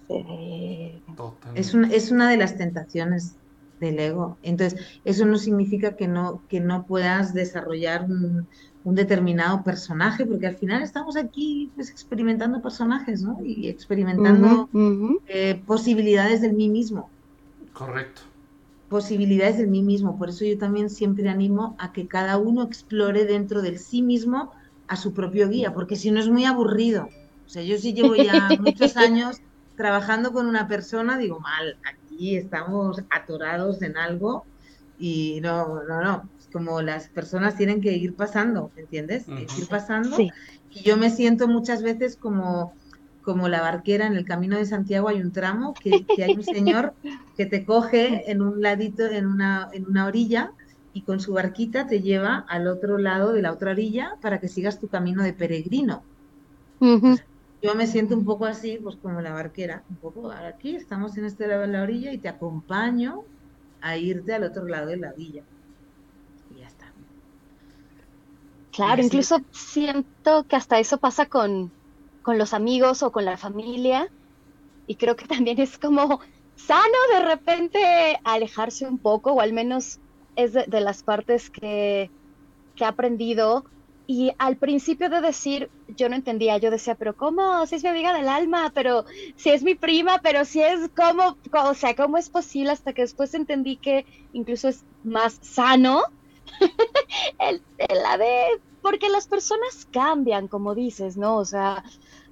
Es, es una de las tentaciones del ego. Entonces, eso no significa que no, que no puedas desarrollar un, determinado personaje, porque al final estamos aquí pues, experimentando personajes, ¿no? Y experimentando eh, posibilidades del mí mismo. Correcto. Posibilidades del mí mismo. Por eso yo también siempre animo a que cada uno explore dentro del sí mismo a su propio guía, porque si no es muy aburrido. O sea, yo sí llevo ya [LAUGHS] muchos años trabajando con una persona, digo, mal, aquí estamos atorados en algo y no, no, no, como las personas tienen que ir pasando, ¿entiendes? Ir pasando. Y yo me siento muchas veces como, como la barquera en el camino de Santiago, hay un tramo que, que hay un señor [LAUGHS] que te coge en un ladito, en una, en una orilla, y con su barquita te lleva al otro lado de la otra orilla para que sigas tu camino de peregrino. yo me siento un poco así, pues como la barquera, un poco aquí, estamos en este lado de la orilla y te acompaño a irte al otro lado de la villa. Y ya está. Claro, incluso siento que hasta eso pasa con, con los amigos o con la familia. Y creo que [LAUGHS] también es como sano de repente alejarse un poco, o al menos es de, las partes que, que he aprendido. Y al principio de decir, yo no entendía, yo decía, pero ¿cómo? Si es mi amiga del alma, pero si es mi prima, pero si es como, o sea, ¿cómo es posible? Hasta que después entendí que incluso es más sano [LAUGHS] el, la de, porque las personas cambian, como dices, ¿no? O sea,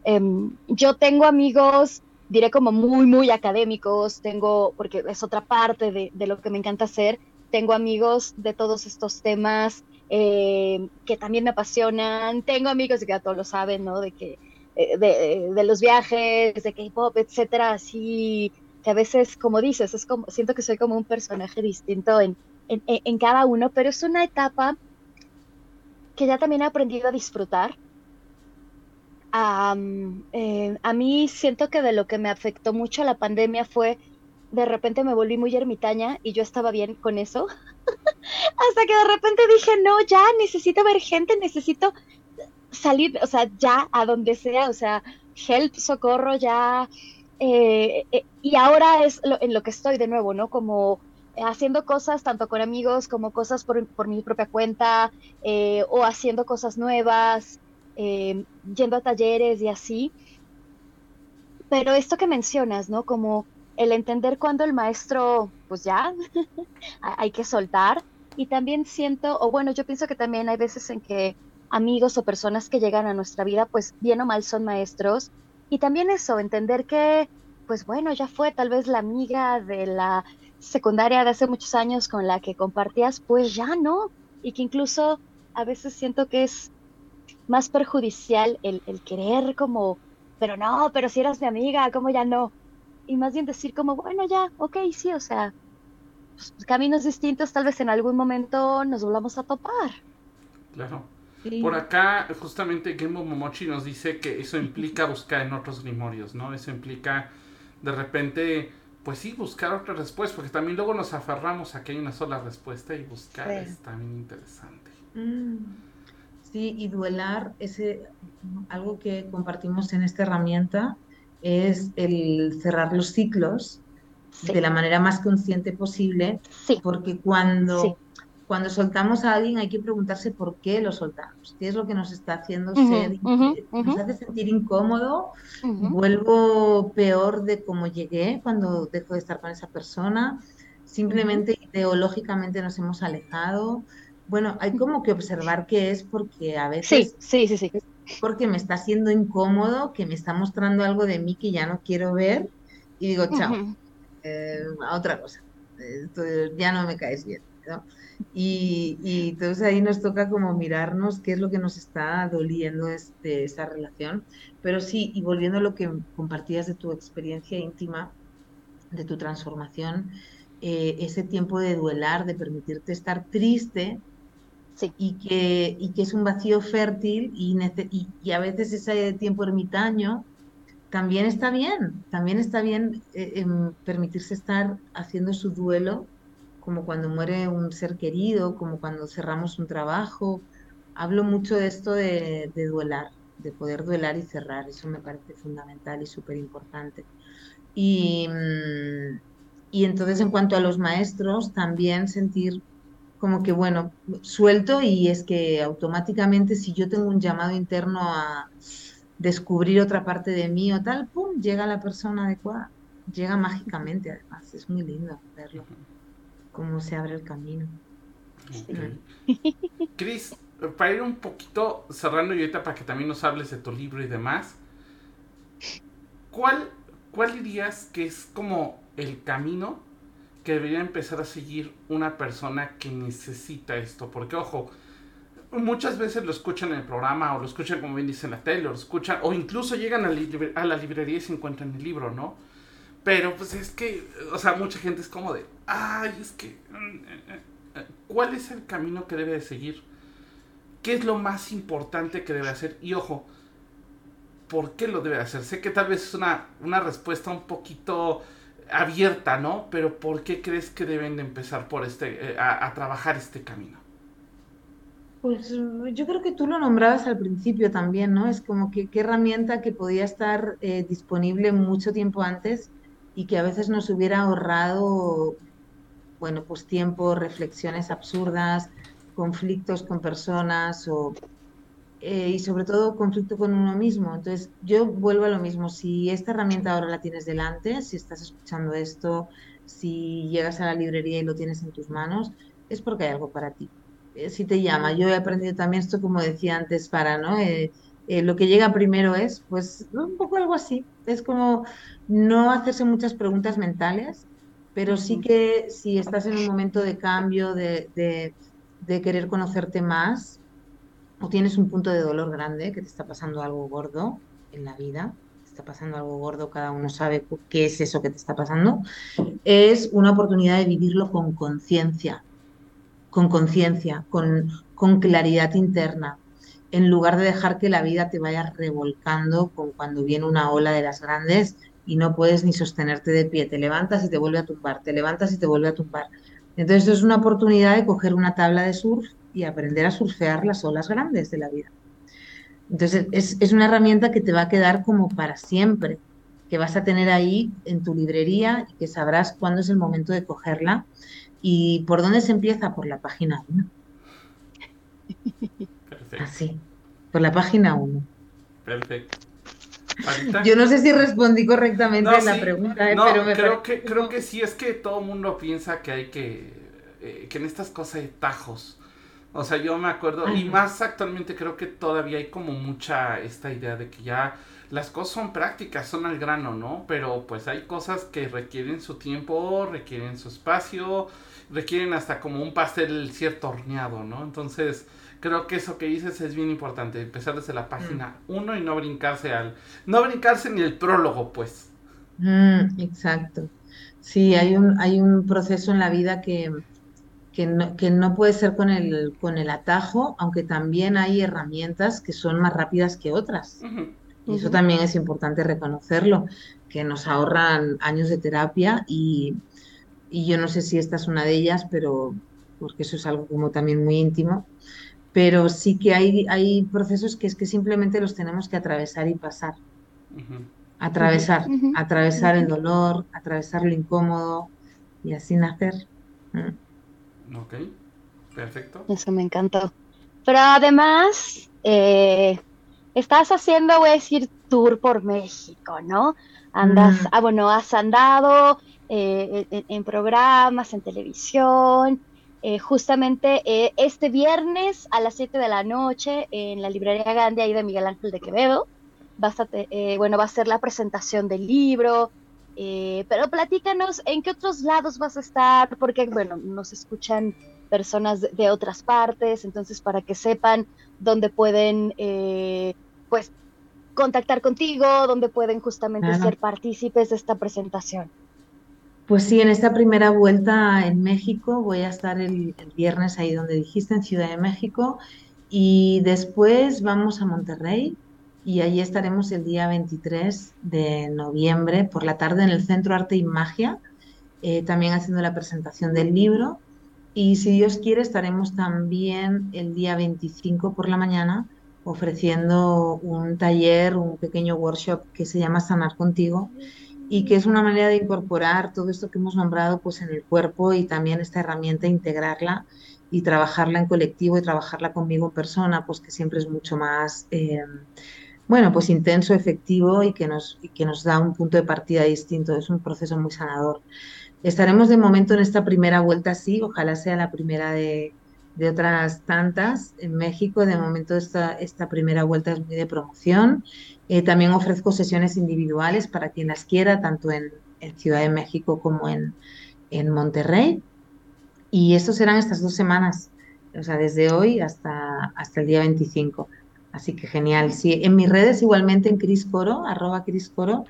em, yo tengo amigos, diré como muy, muy académicos, tengo, porque es otra parte de, de lo que me encanta hacer, tengo amigos de todos estos temas eh, que también me apasionan, tengo amigos que ya todos lo saben, ¿no? De que eh, de, los viajes, de K-pop, etcétera, así que a veces, como dices, es como, siento que soy como un personaje distinto en, en, cada uno, pero es una etapa que ya también he aprendido a disfrutar. Eh, a mí siento que de lo que me afectó mucho la pandemia fue de repente me volví muy ermitaña y yo estaba bien con eso. [LAUGHS] Hasta que de repente dije, no, ya necesito ver gente, necesito salir, o sea, ya a donde sea, o sea, help, socorro, ya. Eh, eh, y ahora es en lo que estoy de nuevo, ¿no? Como haciendo cosas tanto con amigos como cosas por, por mi propia cuenta eh, o haciendo cosas nuevas, yendo a talleres y así. Pero esto que mencionas, ¿no? Como el entender cuando el maestro, pues ya, [LAUGHS] hay que soltar. Y también siento, o bueno, yo pienso que también hay veces en que amigos o personas que llegan a nuestra vida, pues bien o mal son maestros. Y también eso, entender que, pues bueno, ya fue tal vez la amiga de la secundaria de hace muchos años con la que compartías, pues ya no. Y que incluso a veces siento que es más perjudicial el, el querer como, pero no, pero si eras mi amiga, ¿cómo ya no? y más bien decir como, bueno, ya, ok, sí, o sea, pues, caminos distintos, tal vez en algún momento nos volvamos a topar. Claro. Por acá, justamente Gembo Momochi nos dice que eso implica buscar en otros grimorios, ¿no? Eso implica de repente, pues sí, buscar otra respuesta, porque también luego nos aferramos a que hay una sola respuesta y buscar es también interesante. Mm. Sí, y duelar, ese, algo que compartimos en esta herramienta es el cerrar los ciclos de la manera más consciente posible, porque cuando, cuando soltamos a alguien hay que preguntarse por qué lo soltamos, qué es lo que nos está haciendo ser, nos hace sentir incómodo, vuelvo peor de cómo llegué cuando dejo de estar con esa persona, simplemente ideológicamente nos hemos alejado, bueno, hay como que observar qué es porque a veces... Sí, sí, sí, porque me está haciendo incómodo, que me está mostrando algo de mí que ya no quiero ver y digo, chao, eh, a otra cosa, ya no me caes bien. Y, y, entonces ahí nos toca como mirarnos qué es lo que nos está doliendo este, esa relación. Pero sí, y volviendo a lo que compartías de tu experiencia íntima, de tu transformación, eh, ese tiempo de duelar, de permitirte estar triste, y, que, y que es un vacío fértil y, y, a veces ese tiempo ermitaño también está bien, también está bien eh, permitirse estar haciendo su duelo, como cuando muere un ser querido, como cuando cerramos un trabajo. Hablo mucho de esto de, de duelar, de poder duelar y cerrar, eso me parece fundamental y súper importante. Y, mm, y entonces en cuanto a los maestros, también sentir como que, bueno, suelto y es que automáticamente si yo tengo un llamado interno a descubrir otra parte de mí o tal, ¡pum!, llega la persona adecuada. Llega mágicamente, además. Es muy lindo verlo, cómo se abre el camino. [LAUGHS] Cris, para ir un poquito cerrando y ahorita para que también nos hables de tu libro y demás, ¿cuál, cuál dirías que es como el camino que debería empezar a seguir una persona que necesita esto. Porque, ojo, muchas veces lo escuchan en el programa, o lo escuchan como bien dice en la tele, o lo escuchan, o incluso llegan a, la librería y se encuentran el libro, ¿no? Pero pues es que, o sea, mucha gente es como de, ay, es que, mm, eh, eh, eh, ¿cuál es el camino que debe de seguir? ¿Qué es lo más importante que debe hacer? Y ojo, ¿por qué lo debe hacer? Sé que tal vez es una, una respuesta un poquito abierta, ¿no? Pero ¿por qué crees que deben de empezar por este, eh, a, trabajar este camino? Pues yo creo que tú lo nombrabas al principio también, ¿no? Es como que qué herramienta que podía estar disponible mucho tiempo antes y que a veces nos hubiera ahorrado, bueno, pues tiempo, reflexiones absurdas, conflictos con personas o eh, y sobre todo conflicto con uno mismo. Entonces, yo vuelvo a lo mismo. Si esta herramienta ahora la tienes delante, si estás escuchando esto, si llegas a la librería y lo tienes en tus manos, es porque hay algo para ti. Eh, si te llama, yo he aprendido también esto, como decía antes, para, ¿no? Eh, lo que llega primero es, pues, un poco algo así. Es como no hacerse muchas preguntas mentales, pero sí que si estás en un momento de cambio, de, de querer conocerte más, o tienes un punto de dolor grande, que te está pasando algo gordo en la vida, te está pasando algo gordo, cada uno sabe qué es eso que te está pasando, es una oportunidad de vivirlo con conciencia, con conciencia, con, con claridad interna, en lugar de dejar que la vida te vaya revolcando con cuando viene una ola de las grandes y no puedes ni sostenerte de pie, te levantas y te vuelve a tumbar, te levantas y te vuelve a tumbar. Entonces es una oportunidad de coger una tabla de surf y aprender a surfear las olas grandes de la vida. Entonces, es, una herramienta que te va a quedar como para siempre, que vas a tener ahí en tu librería y que sabrás cuándo es el momento de cogerla. ¿Y por dónde se empieza? Por la página 1. [LAUGHS] Perfecto. Así, por la página 1. Perfecto. [LAUGHS] Yo no sé si respondí correctamente a la pregunta, ¿eh? pero me creo que creo que sí es que todo el mundo piensa que hay que eh, que en estas cosas hay tajos o sea, yo me acuerdo, y más actualmente creo que todavía hay como mucha esta idea de que ya las cosas son prácticas, son al grano, ¿no? Pero pues hay cosas que requieren su tiempo, requieren su espacio, requieren hasta como un pastel cierto horneado, ¿no? Entonces, creo que eso que dices es bien importante, empezar desde la página 1 mm. y no brincarse al, no brincarse ni el prólogo, pues. Mm, exacto. Sí, hay un, hay un proceso en la vida que que no, que no puede ser con el, con el atajo, aunque también hay herramientas que son más rápidas que otras. Y eso también es importante reconocerlo, que nos ahorran años de terapia y, y yo no sé si esta es una de ellas, pero porque eso es algo como también muy íntimo, pero sí que hay, hay procesos que es que simplemente los tenemos que atravesar y pasar. Atravesar, atravesar el dolor, atravesar lo incómodo y así nacer. Mm. Ok, perfecto. Eso me encantó. Pero además, eh, estás haciendo, voy a decir, tour por México, ¿no? Andas, ah, bueno, has andado eh, en, programas, en televisión. Eh, justamente este viernes a las 7 de la noche en la librería Gandhi ahí de Miguel Ángel de Quevedo, va bueno, va a ser la presentación del libro, eh, pero platícanos en qué otros lados vas a estar, porque bueno, nos escuchan personas de, otras partes, entonces para que sepan dónde pueden, eh, pues, contactar contigo, dónde pueden justamente ser partícipes de esta presentación. Pues sí, en esta primera vuelta en México voy a estar el, el, viernes ahí donde dijiste, en Ciudad de México, y después vamos a Monterrey y allí estaremos el día 23 de noviembre por la tarde en el Centro Arte y Magia, eh, también haciendo la presentación del libro. Y si Dios quiere, estaremos también el día 25 por la mañana ofreciendo un taller, un pequeño workshop que se llama Sanar contigo y que es una manera de incorporar todo esto que hemos nombrado pues en el cuerpo y también esta herramienta integrarla y trabajarla en colectivo y trabajarla conmigo en persona, pues que siempre es mucho más eh, bueno, pues intenso, efectivo y que, nos, que nos da un punto de partida distinto. Es un proceso muy sanador. Estaremos de momento en esta primera vuelta, sí, ojalá sea la primera de, otras tantas en México. De momento esta, esta primera vuelta es muy de promoción. Eh, también ofrezco sesiones individuales para quien las quiera, tanto en, Ciudad de México como en, en, Monterrey. Y esto serán estas dos semanas, o sea, desde hoy hasta, hasta el día 25. Así que genial. Sí, en mis redes igualmente en Cris Coro, arroba Cris Coro,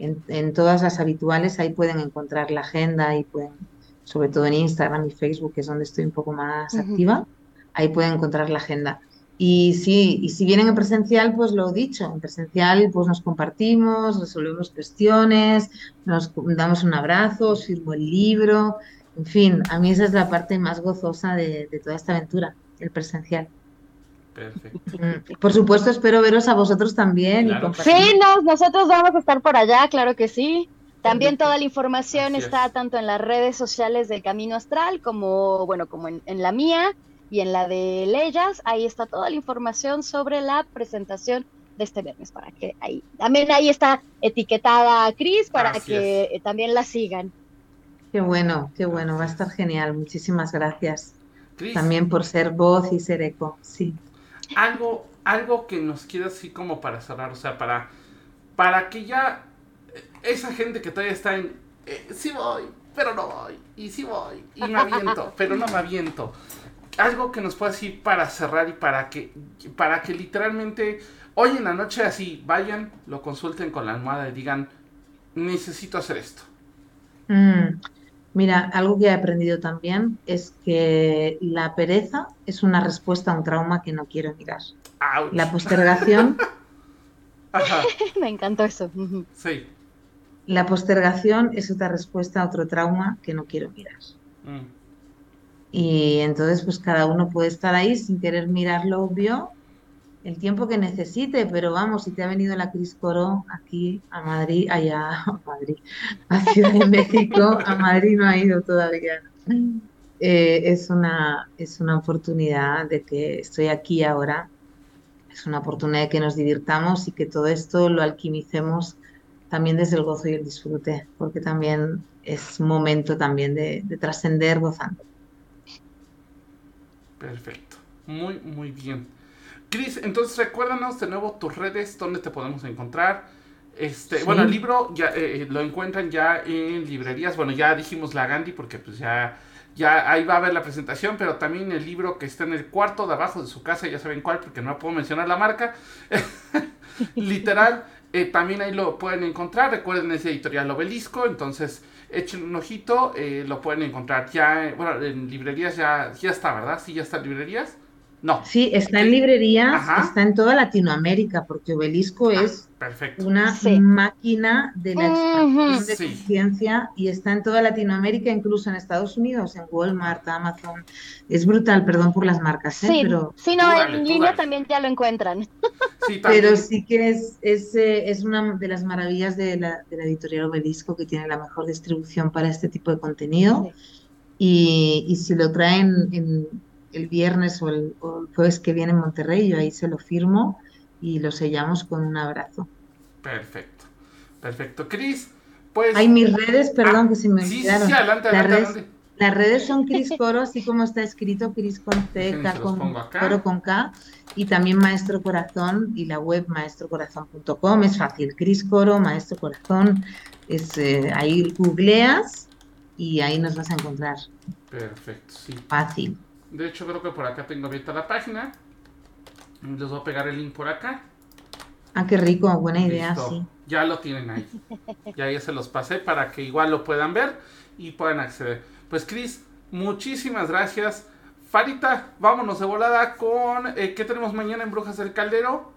en, todas las habituales, ahí pueden encontrar la agenda y pueden, sobre todo en Instagram y Facebook, que es donde estoy un poco más activa, ahí pueden encontrar la agenda. Y sí, y si vienen en presencial, pues lo he dicho, en presencial pues nos compartimos, resolvemos cuestiones, nos damos un abrazo, os firmo el libro, en fin, a mí esa es la parte más gozosa de toda esta aventura, el presencial. Perfecto. Mm, por supuesto, espero veros a vosotros también. sí, nosotros vamos a estar por allá, claro que sí. También toda la información está tanto en las redes sociales del Camino Astral como, bueno, como en, la mía y en la de Leyas. Ahí está toda la información sobre la presentación de este viernes para que ahí también ahí está etiquetada Cris para que también la sigan. Qué bueno, qué bueno, va a estar genial. Muchísimas gracias. También por ser voz y ser eco, sí algo, algo que nos queda así como para cerrar, o sea, para, para que ya esa gente que todavía está en, eh, sí voy, pero no voy, y sí voy, y me aviento, pero no me aviento. Algo que nos pueda decir para cerrar y para que, para que literalmente hoy en la noche así vayan, lo consulten con la almohada y digan, necesito hacer esto. Mm. Mira, algo que he aprendido también es que la pereza es una respuesta a un trauma que no quiero mirar. La postergación. [LAUGHS] [LAUGHS] Me encantó eso. Sí. La postergación es otra respuesta a otro trauma que no quiero mirar. Mm. Y entonces, pues cada uno puede estar ahí sin querer mirar lo obvio el tiempo que necesite, pero vamos, si te ha venido la Cris Coro aquí a Madrid, allá [LAUGHS] a Madrid, a Ciudad de México, a Madrid no ha ido todavía. Eh, es, una, es una oportunidad de que estoy aquí ahora, es una oportunidad de que nos divirtamos y que todo esto lo alquimicemos también desde el gozo y el disfrute, porque también es momento también de, de trascender gozando. Perfecto, muy, muy bien. Cris, entonces recuérdanos de nuevo tus redes, donde te podemos encontrar. Este, bueno, el libro ya eh, eh, lo encuentran ya en librerías. Bueno, ya dijimos la Gandhi porque pues ya, ya ahí va a ver la presentación, pero también el libro que está en el cuarto de abajo de su casa, ya saben cuál, porque no puedo mencionar la marca. [LAUGHS] Literal. eh, también ahí lo pueden encontrar. Recuerden, es editorial Obelisco. Entonces, echen un ojito. Eh, lo pueden encontrar ya. bueno, en librerías ya, ya está, ¿verdad? Sí, ya está en librerías. No. Sí, está en librerías, está en toda Latinoamérica, porque Obelisco ah, es una máquina de la expansión de conciencia y está en toda Latinoamérica, incluso en Estados Unidos, en Walmart, Amazon. Es brutal, perdón por las marcas, ¿eh? sí, pero... Sí, no, en línea también ya lo encuentran. [LAUGHS] pero sí que es, es, eh, es, una de las maravillas de la, de la editorial Obelisco, que tiene la mejor distribución para este tipo de contenido. Y, y si lo traen en el viernes o el, jueves que viene en Monterrey, yo ahí se lo firmo y lo sellamos con un abrazo. Perfecto, perfecto. Cris, pues... Hay mis redes, perdón ah, que se me sí, olvidaron. Sí, adelante, las, redes, las redes son Cris Coro, así como está escrito, Cris con C, K con Coro con K, y también Maestro Corazón y la web maestrocorazón.com, es fácil, Cris Coro, Maestro Corazón, es, eh, ahí googleas y ahí nos vas a encontrar. Perfecto, sí. Fácil. De hecho, creo que por acá tengo abierta la página. Les voy a pegar el link por acá. Ah, qué rico, buena idea, sí. Ya lo tienen ahí. [LAUGHS] ya, ya se los pasé para que igual lo puedan ver y puedan acceder. Pues Cris, muchísimas gracias. Farita, vámonos de volada con eh, ¿qué tenemos mañana en Brujas del Caldero?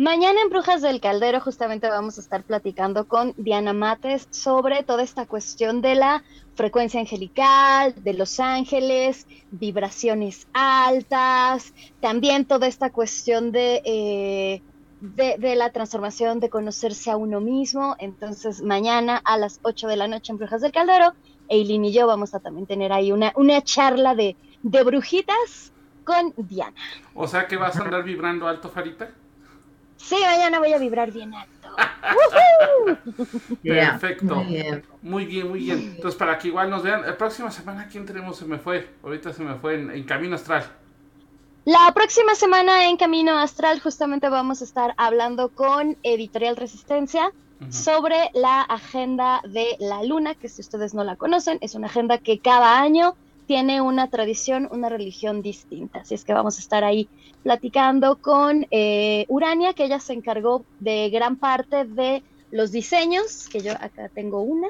Mañana en Brujas del Caldero justamente vamos a estar platicando con Diana Mates sobre toda esta cuestión de la frecuencia angelical, de los ángeles, vibraciones altas, también toda esta cuestión de, eh, de, la transformación, de conocerse a uno mismo. Entonces mañana a las 8 de la noche en Brujas del Caldero, Eileen y yo vamos a también tener ahí una, una charla de, de brujitas con Diana. O sea que vas a andar vibrando alto, Farita. Sí, mañana voy a vibrar bien alto. [LAUGHS] Perfecto. muy, bien. muy bien. Entonces, para que igual nos vean, la próxima semana, ¿quién tenemos? Se me fue. Ahorita se me fue en, Camino Astral. La próxima semana en Camino Astral justamente vamos a estar hablando con Editorial Resistencia sobre la agenda de la luna, que si ustedes no la conocen, es una agenda que cada año tiene una tradición, una religión distinta. Así es que vamos a estar ahí platicando con eh, Urania, que ella se encargó de gran parte de los diseños, que yo acá tengo una.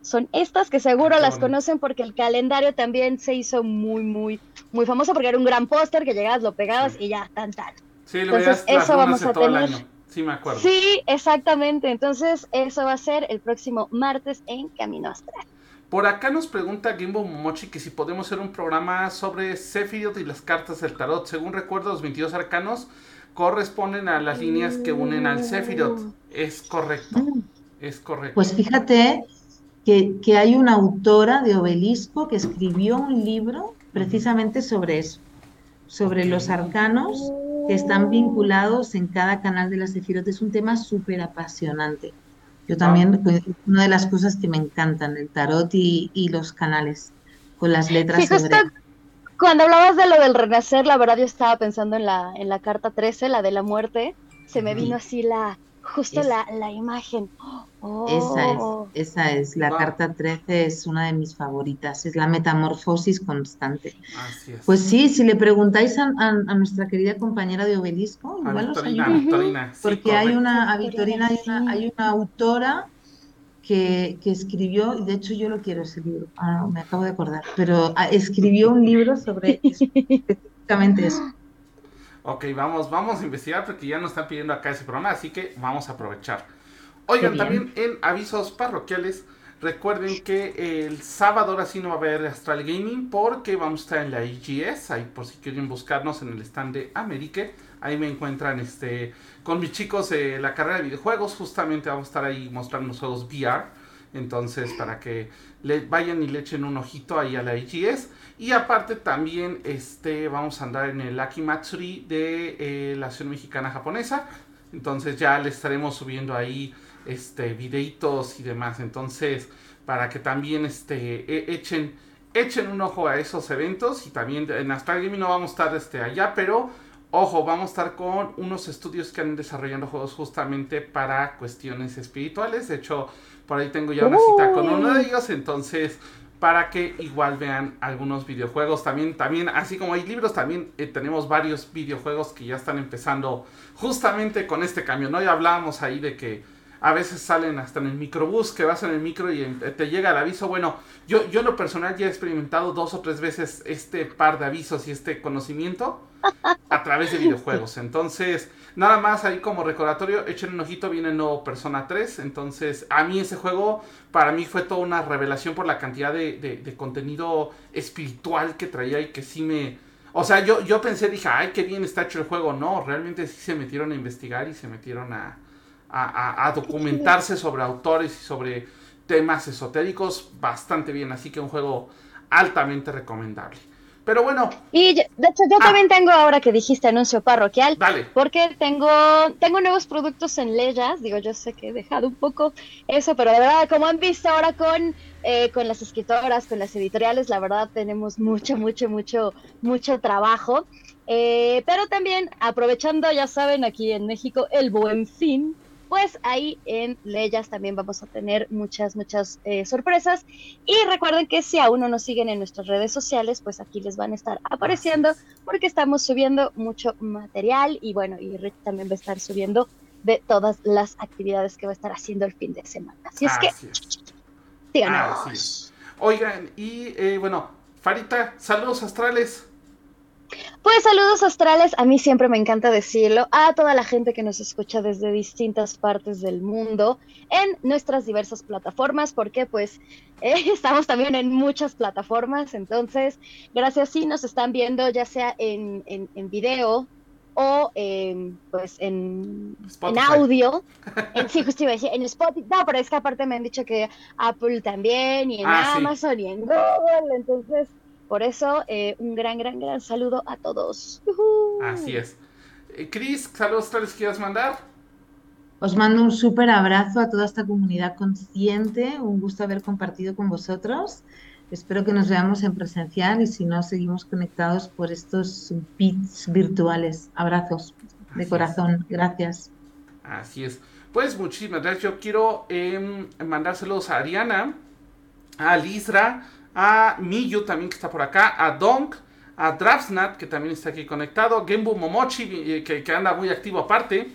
Son estas que seguro las conocen porque el calendario también se hizo muy, muy, muy famoso porque era un gran póster que llegabas, lo pegabas y ya, tan, tan. Sí, lo Entonces, eso vamos a tener. Sí, me acuerdo. Sí, exactamente. Entonces, eso va a ser el próximo martes en Camino Astral. Por acá nos pregunta Gimbo Momochi que si podemos hacer un programa sobre Sephiroth y las cartas del tarot. Según recuerdo, los 22 arcanos corresponden a las líneas que unen al Sephiroth. Es correcto. Es correcto. Pues fíjate que, que hay una autora de Obelisco que escribió un libro precisamente sobre eso, sobre los arcanos que están vinculados en cada canal de la Sephiroth. Es un tema súper apasionante. Yo también, pues, una de las cosas que me encantan, el tarot y, los canales, con las letras Cuando hablabas de lo del renacer, la verdad yo estaba pensando en la, en la carta 13, la de la muerte, se me vino así la, justo la, la, imagen. Esa es, oh. esa es, la carta 13 es una de mis favoritas, es la metamorfosis constante. Pues sí, si le preguntáis a, nuestra querida compañera de Obelisco, igual os ayuda. Porque hay una, a Victorina hay una, hay una autora que, que, escribió, y de hecho yo lo quiero ese libro, ah, me acabo de acordar, pero ah, escribió un libro sobre [LAUGHS] específicamente eso. Ok, vamos, vamos a investigar porque ya nos están pidiendo acá ese programa, así que vamos a aprovechar. Oigan, también en avisos parroquiales, recuerden que el sábado ahora sí no va a haber Astral Gaming porque vamos a estar en la IGS, ahí por si quieren buscarnos en el stand de Amerique, ahí me encuentran este con mis chicos de la carrera de videojuegos, justamente vamos a estar ahí mostrando los juegos VR, entonces para que le vayan y le echen un ojito ahí a la IGS. Y aparte también este, vamos a andar en el Akimatsuri de eh, la Ciudad Mexicana Japonesa. Entonces ya le estaremos subiendo ahí este, videitos y demás. Entonces, para que también este, e, echen, echen un ojo a esos eventos. Y también en Astral Gaming no vamos a estar este, allá, pero ojo, vamos a estar con unos estudios que han desarrollando juegos justamente para cuestiones espirituales. De hecho, por ahí tengo ya una cita con uno de ellos. Entonces, para que igual vean algunos videojuegos. También, también así como hay libros, también eh, tenemos varios videojuegos que ya están empezando justamente con este cambio. ¿no? Ya hablábamos ahí de que a veces salen hasta en el microbús, que vas en el micro y te llega el aviso. Bueno, yo, yo en lo personal ya he experimentado dos o tres veces este par de avisos y este conocimiento a través de [LAUGHS] videojuegos. Entonces, nada más ahí como recordatorio, echen un ojito, viene nuevo Persona 3. Entonces, a mí ese juego, para mí fue toda una revelación por la cantidad de, contenido espiritual que traía y que sí me... O sea, yo, yo pensé, dije, ay, qué bien está hecho el juego. No, realmente sí se metieron a investigar y se metieron a, a documentarse sobre autores y sobre temas esotéricos bastante bien. Así que un juego altamente recomendable. Pero bueno. Y de hecho yo ah. también tengo ahora que dijiste anuncio parroquial. Dale. Porque tengo, tengo nuevos productos en Leyas. Digo, yo sé que he dejado un poco eso, pero de verdad, como han visto ahora con, eh, con las escritoras, con las editoriales, la verdad tenemos mucho, mucho, mucho, mucho trabajo. Eh, pero también aprovechando, ya saben, aquí en México, el buen fin pues ahí en Leyas también vamos a tener muchas, muchas eh, sorpresas. Y recuerden que si aún no nos siguen en nuestras redes sociales, pues aquí les van a estar apareciendo porque estamos subiendo mucho material y bueno, y Rich también va a estar subiendo de todas las actividades que va a estar haciendo el fin de semana. Así es que, síganos. Oigan, y eh, bueno, Farita, saludos astrales. Pues saludos astrales, a mí siempre me encanta decirlo, a toda la gente que nos escucha desde distintas partes del mundo en nuestras diversas plataformas, porque pues [LAUGHS] eh, estamos también en muchas plataformas, entonces gracias. Si nos están viendo ya sea en, en, video o pues en, en audio, [LAUGHS] en, sí, justo iba a decir, en Spotify, no, pero es que aparte me han dicho que Apple también, y en ah, Amazon, y en Google, entonces por eso, eh, un gran, gran, gran saludo a todos. Así es. Eh, Cris, saludos, ¿les quieres mandar? Os mando un súper abrazo a toda esta comunidad consciente. Un gusto haber compartido con vosotros. Espero que nos veamos en presencial y si no, seguimos conectados por estos bits virtuales. Abrazos de corazón. Gracias. Así es. Pues muchísimas gracias. Yo quiero eh, mandárselos a Ariana, a Lisra, a Miyu también que está por acá, a Donk, a Draftsnat que también está aquí conectado, Genbu Momochi eh, que, anda muy activo aparte.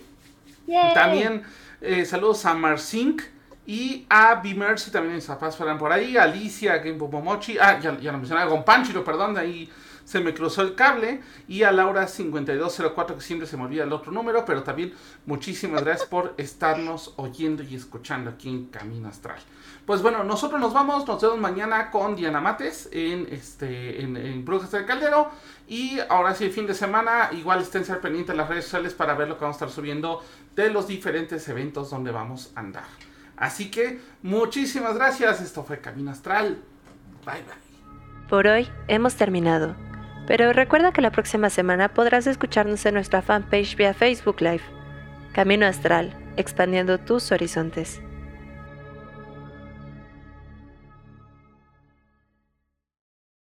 También eh, saludos a Marsink y a Bimercy también mis papás fueran por ahí, Alicia, Genbu Momochi, ah, ya, ya lo mencionaba, Gonpanchiro, perdón, ahí se me cruzó el cable. Y a Laura5204, que siempre se me olvida el otro número, pero también muchísimas gracias por estarnos oyendo y escuchando aquí en Camino Astral. Pues bueno, nosotros nos vamos, nos vemos mañana con Diana Mates en este en, en Brujas del Caldero. Y ahora sí, fin de semana, igual estén pendientes de las redes sociales para ver lo que vamos a estar subiendo de los diferentes eventos donde vamos a andar. Así que muchísimas gracias, esto fue Camino Astral. Bye bye. Por hoy hemos terminado, pero recuerda que la próxima semana podrás escucharnos en nuestra fanpage vía Facebook Live. Camino Astral, expandiendo tus horizontes.